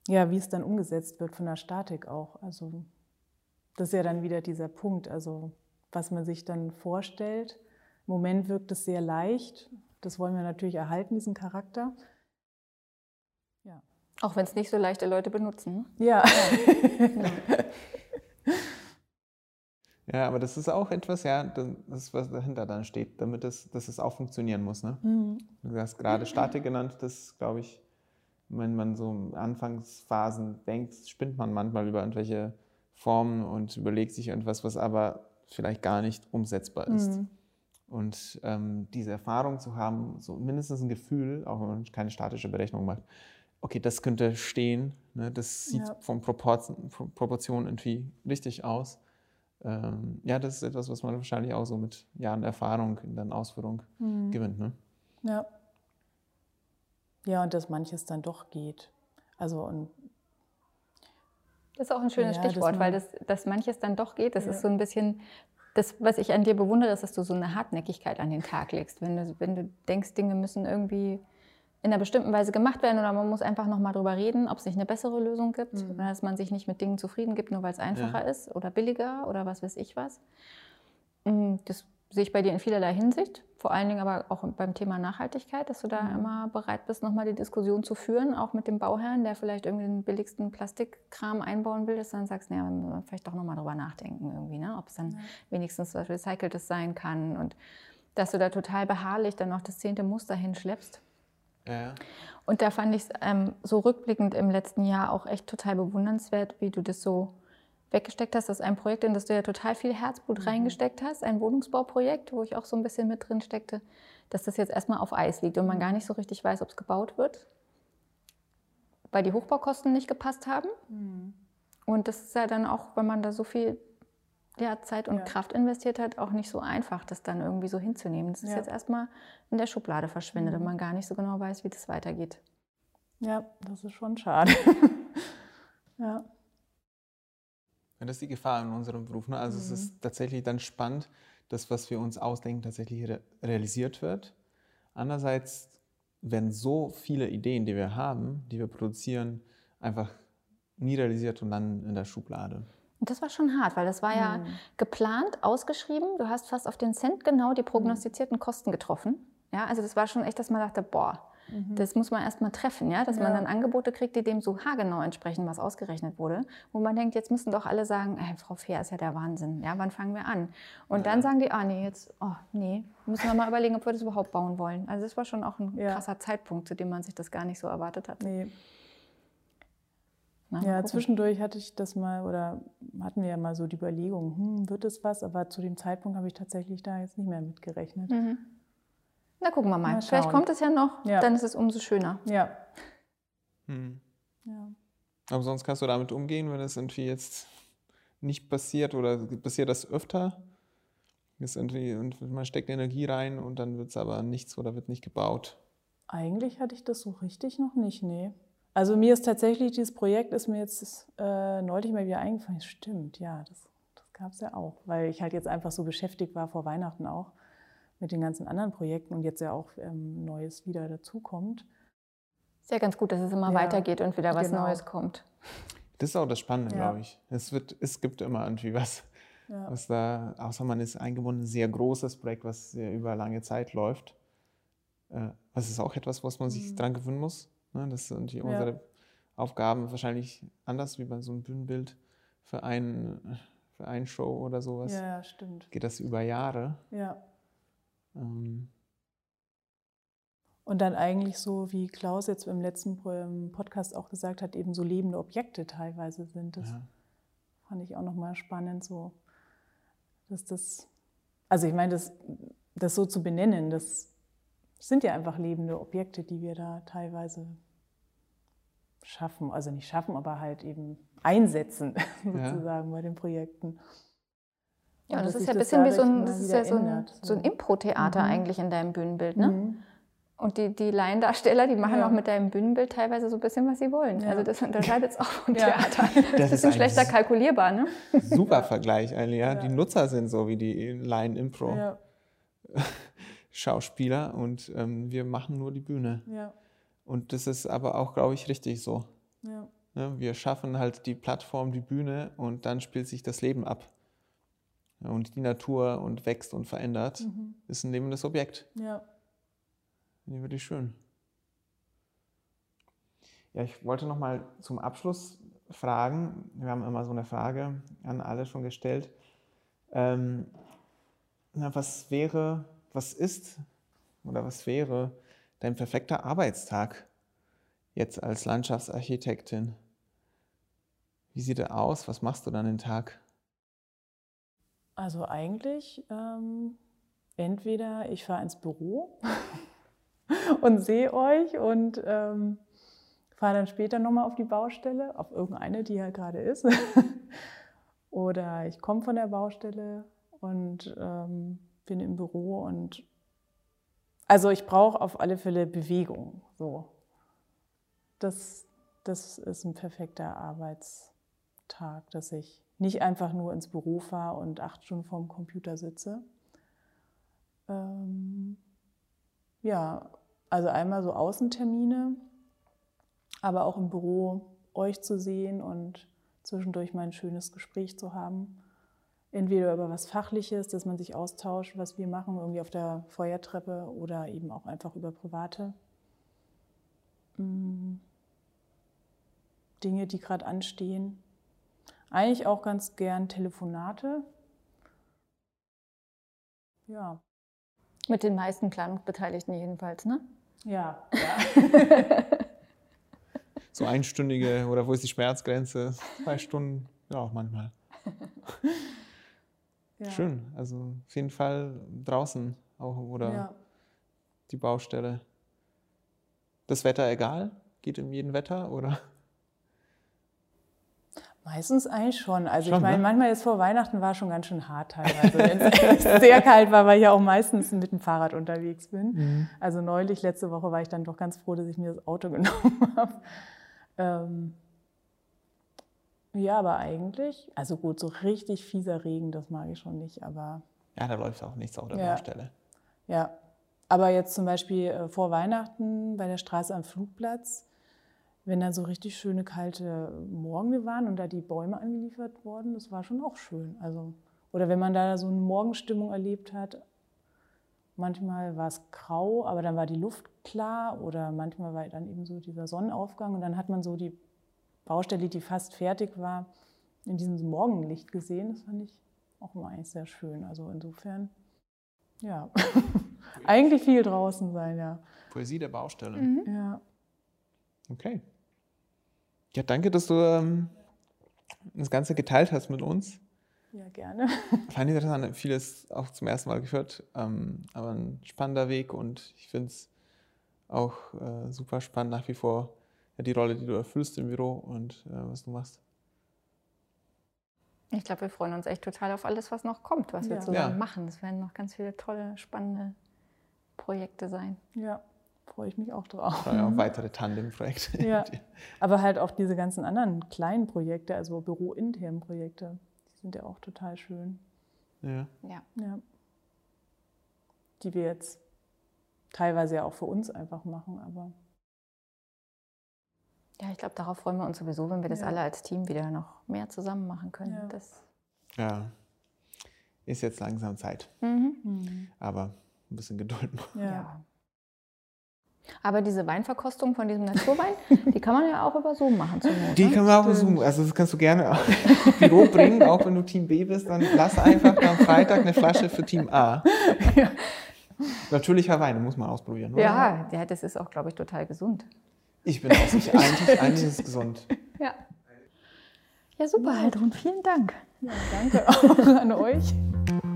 ja, wie es dann umgesetzt wird von der Statik auch. Also das ist ja dann wieder dieser Punkt, also was man sich dann vorstellt. Im Moment wirkt es sehr leicht. Das wollen wir natürlich erhalten, diesen Charakter. Ja. Auch wenn es nicht so leichte Leute benutzen. Ja. Ja, aber das ist auch etwas, ja, das ist, was dahinter dann steht, damit es, dass es auch funktionieren muss. Ne? Mhm. Du hast gerade Statik genannt, das glaube ich, wenn man so in Anfangsphasen denkt, spinnt man manchmal über irgendwelche Formen und überlegt sich irgendwas, was aber vielleicht gar nicht umsetzbar ist. Mhm. Und ähm, diese Erfahrung zu haben, so mindestens ein Gefühl, auch wenn man keine statische Berechnung macht, okay, das könnte stehen, ne, das sieht Ja. von Proportion, Pro- Proportionen irgendwie richtig aus. Ähm, ja, das ist etwas, was man wahrscheinlich auch so mit Jahren Erfahrung in der Ausführung Mhm. gewinnt. Ne? Ja. Ja, und dass manches dann doch geht. Also, und Das ist auch ein schönes Ja, Stichwort, man- weil das, dass manches dann doch geht. Das Ja. ist so ein bisschen, das, was ich an dir bewundere, ist, dass du so eine Hartnäckigkeit an den Tag legst. Wenn du, wenn du denkst, Dinge müssen irgendwie in einer bestimmten Weise gemacht werden oder man muss einfach nochmal drüber reden, ob es nicht eine bessere Lösung gibt Mhm. oder dass man sich nicht mit Dingen zufrieden gibt, nur weil es einfacher ist oder billiger oder was weiß ich was. Mm, das sehe ich bei dir in vielerlei Hinsicht, vor allen Dingen aber auch beim Thema Nachhaltigkeit, dass du da mhm. immer bereit bist, nochmal die Diskussion zu führen, auch mit dem Bauherrn, der vielleicht irgendwie den billigsten Plastikkram einbauen will, dass du dann sagst, naja, vielleicht doch nochmal drüber nachdenken irgendwie, ne? ob es dann ja. wenigstens was Recyceltes sein kann und dass du da total beharrlich dann noch das zehnte Muster hinschleppst. Ja. Und da fand ich es ähm, so rückblickend im letzten Jahr auch echt total bewundernswert, wie du das so weggesteckt hast. Das ist ein Projekt, in das du ja total viel Herzblut mhm. reingesteckt hast, ein Wohnungsbauprojekt, wo ich auch so ein bisschen mit drin steckte, dass das jetzt erstmal auf Eis liegt und man gar nicht so richtig weiß, ob es gebaut wird, weil die Hochbaukosten nicht gepasst haben. Mhm. Und das ist ja dann auch, wenn man da so viel ja, Zeit und ja. Kraft investiert hat, auch nicht so einfach, das dann irgendwie so hinzunehmen. Das ist ja. jetzt erstmal in der Schublade verschwindet mhm. und man gar nicht so genau weiß, wie das weitergeht. Ja, das ist schon schade. ja. Ja, das ist die Gefahr in unserem Beruf. Ne? Also mhm. es ist tatsächlich dann spannend, dass was wir uns ausdenken tatsächlich re realisiert wird. Andererseits werden so viele Ideen, die wir haben, die wir produzieren, einfach nie realisiert und dann in der Schublade. Und das war schon hart, weil das war ja mhm. geplant, ausgeschrieben. Du hast fast auf den Cent genau die prognostizierten Kosten getroffen. Ja, also das war schon echt, dass man dachte, boah, Mhm. Das muss man erst mal treffen, ja? dass ja. man dann Angebote kriegt, die dem so haargenau entsprechen, was ausgerechnet wurde. Wo man denkt, jetzt müssen doch alle sagen, hey, Frau Fehr ist ja der Wahnsinn, ja, wann fangen wir an? Und ja. dann sagen die, ah nee, jetzt, oh nee, müssen wir mal überlegen, ob wir das überhaupt bauen wollen. Also das war schon auch ein ja. krasser Zeitpunkt, zu dem man sich das gar nicht so erwartet hat. Nee. Na, ja, zwischendurch hatte ich das mal oder hatten wir ja mal so die Überlegung, hm, wird es was? Aber zu dem Zeitpunkt habe ich tatsächlich da jetzt nicht mehr mitgerechnet. Mhm. Na, gucken wir mal. mal Vielleicht kommt es ja noch, ja. dann ist es umso schöner. Ja. Hm. ja. Aber sonst kannst du damit umgehen, wenn es irgendwie jetzt nicht passiert oder passiert das öfter? Ist irgendwie, und man steckt Energie rein und dann wird es aber nichts oder wird nicht gebaut. Eigentlich hatte ich das so richtig noch nicht, nee. Also mir ist tatsächlich, dieses Projekt ist mir jetzt äh, neulich mal wieder eingefallen. Stimmt, ja, das, das gab es ja auch, weil ich halt jetzt einfach so beschäftigt war vor Weihnachten auch mit den ganzen anderen Projekten und jetzt ja auch ähm, Neues wieder dazukommt. Ist ja ganz gut, dass es immer ja, weitergeht und wieder was genau. Neues kommt. Das ist auch das Spannende, ja. glaube ich. Es, wird, es gibt immer irgendwie was, ja. was da, außer man ist eingebunden, ein sehr großes Projekt, was über lange Zeit läuft. Äh, das ist auch etwas, was man sich mhm. dran gewöhnen muss. Ne? Das sind die, unsere Aufgaben wahrscheinlich anders wie bei so einem Bühnenbild für, ein, für eine Show oder sowas. Ja, stimmt. Geht das über Jahre. Ja. Ähm. Und dann eigentlich so, wie Klaus jetzt im letzten Podcast auch gesagt hat, eben so lebende Objekte teilweise sind. Das ja. fand ich auch nochmal spannend, so, dass das, also ich meine, das, das so zu benennen, das sind ja einfach lebende Objekte, die wir da teilweise schaffen, also nicht schaffen, aber halt eben einsetzen, sozusagen ja. bei den Projekten. Ja, und das ist ja ein bisschen wie so ein, das ist ja so ein, so ein Impro-Theater mhm. eigentlich in deinem Bühnenbild, ne? Mhm. Und die, die Laiendarsteller, die machen ja. auch mit deinem Bühnenbild teilweise so ein bisschen, was sie wollen. Ja. Also das unterscheidet es auch vom Theater. Das, ist ein bisschen schlechter kalkulierbar, ne? Super Vergleich eigentlich, ja. Die Nutzer sind so wie die Laien-Impro. Schauspieler und ähm, wir machen nur die Bühne. Ja. Und das ist aber auch, glaube ich, richtig so. Ja. Ne, wir schaffen halt die Plattform, die Bühne und dann spielt sich das Leben ab und die Natur und wächst und verändert, mhm. ist ein lebendes Objekt. Ja. Finde ich wirklich schön. Ja, ich wollte noch mal zum Abschluss fragen. Wir haben immer so eine Frage an alle schon gestellt. Ähm, na, was wäre, was ist oder was wäre dein perfekter Arbeitstag jetzt als Landschaftsarchitektin? Wie sieht er aus? Was machst du dann den Tag? Also eigentlich ähm, entweder ich fahre ins Büro und sehe euch und ähm, fahre dann später nochmal auf die Baustelle, auf irgendeine, die ja gerade ist. Oder ich komme von der Baustelle und ähm, bin im Büro und also ich brauche auf alle Fälle Bewegung. So. Das, das ist ein perfekter Arbeitstag, dass ich nicht einfach nur ins Büro fahre und acht Stunden vorm Computer sitze. Ähm, ja, also einmal so Außentermine, aber auch im Büro euch zu sehen und zwischendurch mal ein schönes Gespräch zu haben. Entweder über was Fachliches, dass man sich austauscht, was wir machen, irgendwie auf der Feuertreppe oder eben auch einfach über private mm, Dinge, die gerade anstehen. Eigentlich auch ganz gern Telefonate. Ja. Mit den meisten Planungsbeteiligten jedenfalls, ne? Ja, ja. So einstündige oder wo ist die Schmerzgrenze? Zwei Stunden, ja auch manchmal. ja. Schön. Also auf jeden Fall draußen auch oder Ja. die Baustelle. Das Wetter egal? Geht in jedem Wetter oder? Meistens eigentlich schon. Also Schon, ich meine, ne? manchmal jetzt vor Weihnachten war schon ganz schön hart teilweise. Wenn es sehr kalt war, weil ich ja auch meistens mit dem Fahrrad unterwegs bin. Also neulich, letzte Woche, war ich dann doch ganz froh, dass ich mir das Auto genommen habe. Ähm, ja, aber eigentlich, also gut, so richtig fieser Regen, das mag ich schon nicht, aber Ja, da läuft auch nichts auf der Ja. Baustelle. ja. Aber jetzt zum Beispiel äh, vor Weihnachten bei der Straße am Flugplatz, wenn da so richtig schöne kalte Morgen waren und da die Bäume angeliefert wurden, das war schon auch schön. Also, oder wenn man da so eine Morgenstimmung erlebt hat, manchmal war es grau, aber dann war die Luft klar oder manchmal war dann eben so dieser Sonnenaufgang und dann hat man so die Baustelle, die fast fertig war, in diesem Morgenlicht gesehen. Das fand ich auch immer eigentlich sehr schön. Also insofern, ja, eigentlich viel draußen sein, ja. Poesie der Baustelle. Mhm. Ja, Okay. Ja, danke, dass du ähm, das Ganze geteilt hast mit uns. ja gerne. Fand ich interessant, vieles auch zum ersten Mal gehört, ähm, aber ein spannender Weg und ich finde es auch äh, super spannend nach wie vor die Rolle, die du erfüllst im Büro und äh, was du machst. Ich glaube, wir freuen uns echt total auf alles, was noch kommt, was wir Ja. zusammen Ja. machen. Es werden noch ganz viele tolle, spannende Projekte sein. Ja, freue ich mich auch drauf. Ich freue mich auf weitere Tandem-Projekte. Ja. Aber halt auch diese ganzen anderen kleinen Projekte, also bürointernen Projekte, die sind ja auch total schön. ja. Ja. Ja. Die wir jetzt teilweise ja auch für uns einfach machen, aber Ja, ich glaube, darauf freuen wir uns sowieso, wenn wir das Ja. alle als Team wieder noch mehr zusammen machen können. Ja. Das, ja. Ist jetzt langsam Zeit, mhm. aber ein bisschen Geduld noch. ja. ja. Aber diese Weinverkostung von diesem Naturwein, die kann man ja auch über Zoom machen zur Not. Die ne? können wir auch versuchen. Also das kannst du gerne auch ins Büro bringen, auch wenn du Team B bist, dann lass einfach am Freitag eine Flasche für Team A. Natürlicher Wein, den muss man ausprobieren. Oder? Ja, ja, das ist auch, glaube ich, total gesund. Ich bin auch sicher. Eigentlich, eigentlich ist es gesund. Ja. Ja, super, Heidrun, vielen Dank. ja, danke auch an euch.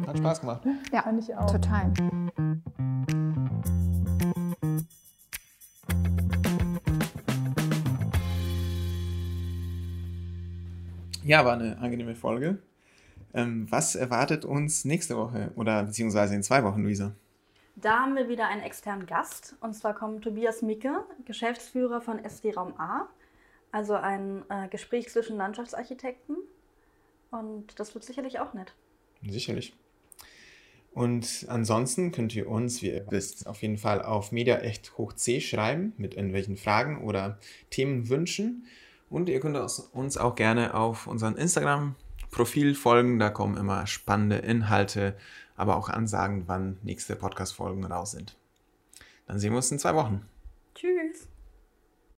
Hat Spaß gemacht. Ja, Fand ich auch. total. Ja, war eine angenehme Folge. Ähm, was erwartet uns nächste Woche oder beziehungsweise in zwei Wochen, Luisa? Da haben wir wieder einen externen Gast. Und zwar kommt Tobias Micke, Geschäftsführer von SD Raum A. Also ein äh, Gespräch zwischen Landschaftsarchitekten. Und das wird sicherlich auch nett. Sicherlich. Und ansonsten könnt ihr uns, wie ihr wisst, auf jeden Fall auf Mediaecht hoch C schreiben mit irgendwelchen Fragen oder Themenwünschen. Und ihr könnt uns auch gerne auf unseren Instagram-Profil folgen. Da kommen immer spannende Inhalte, aber auch ansagen, wann nächste Podcast-Folgen raus sind. Dann sehen wir uns in zwei Wochen. Tschüss.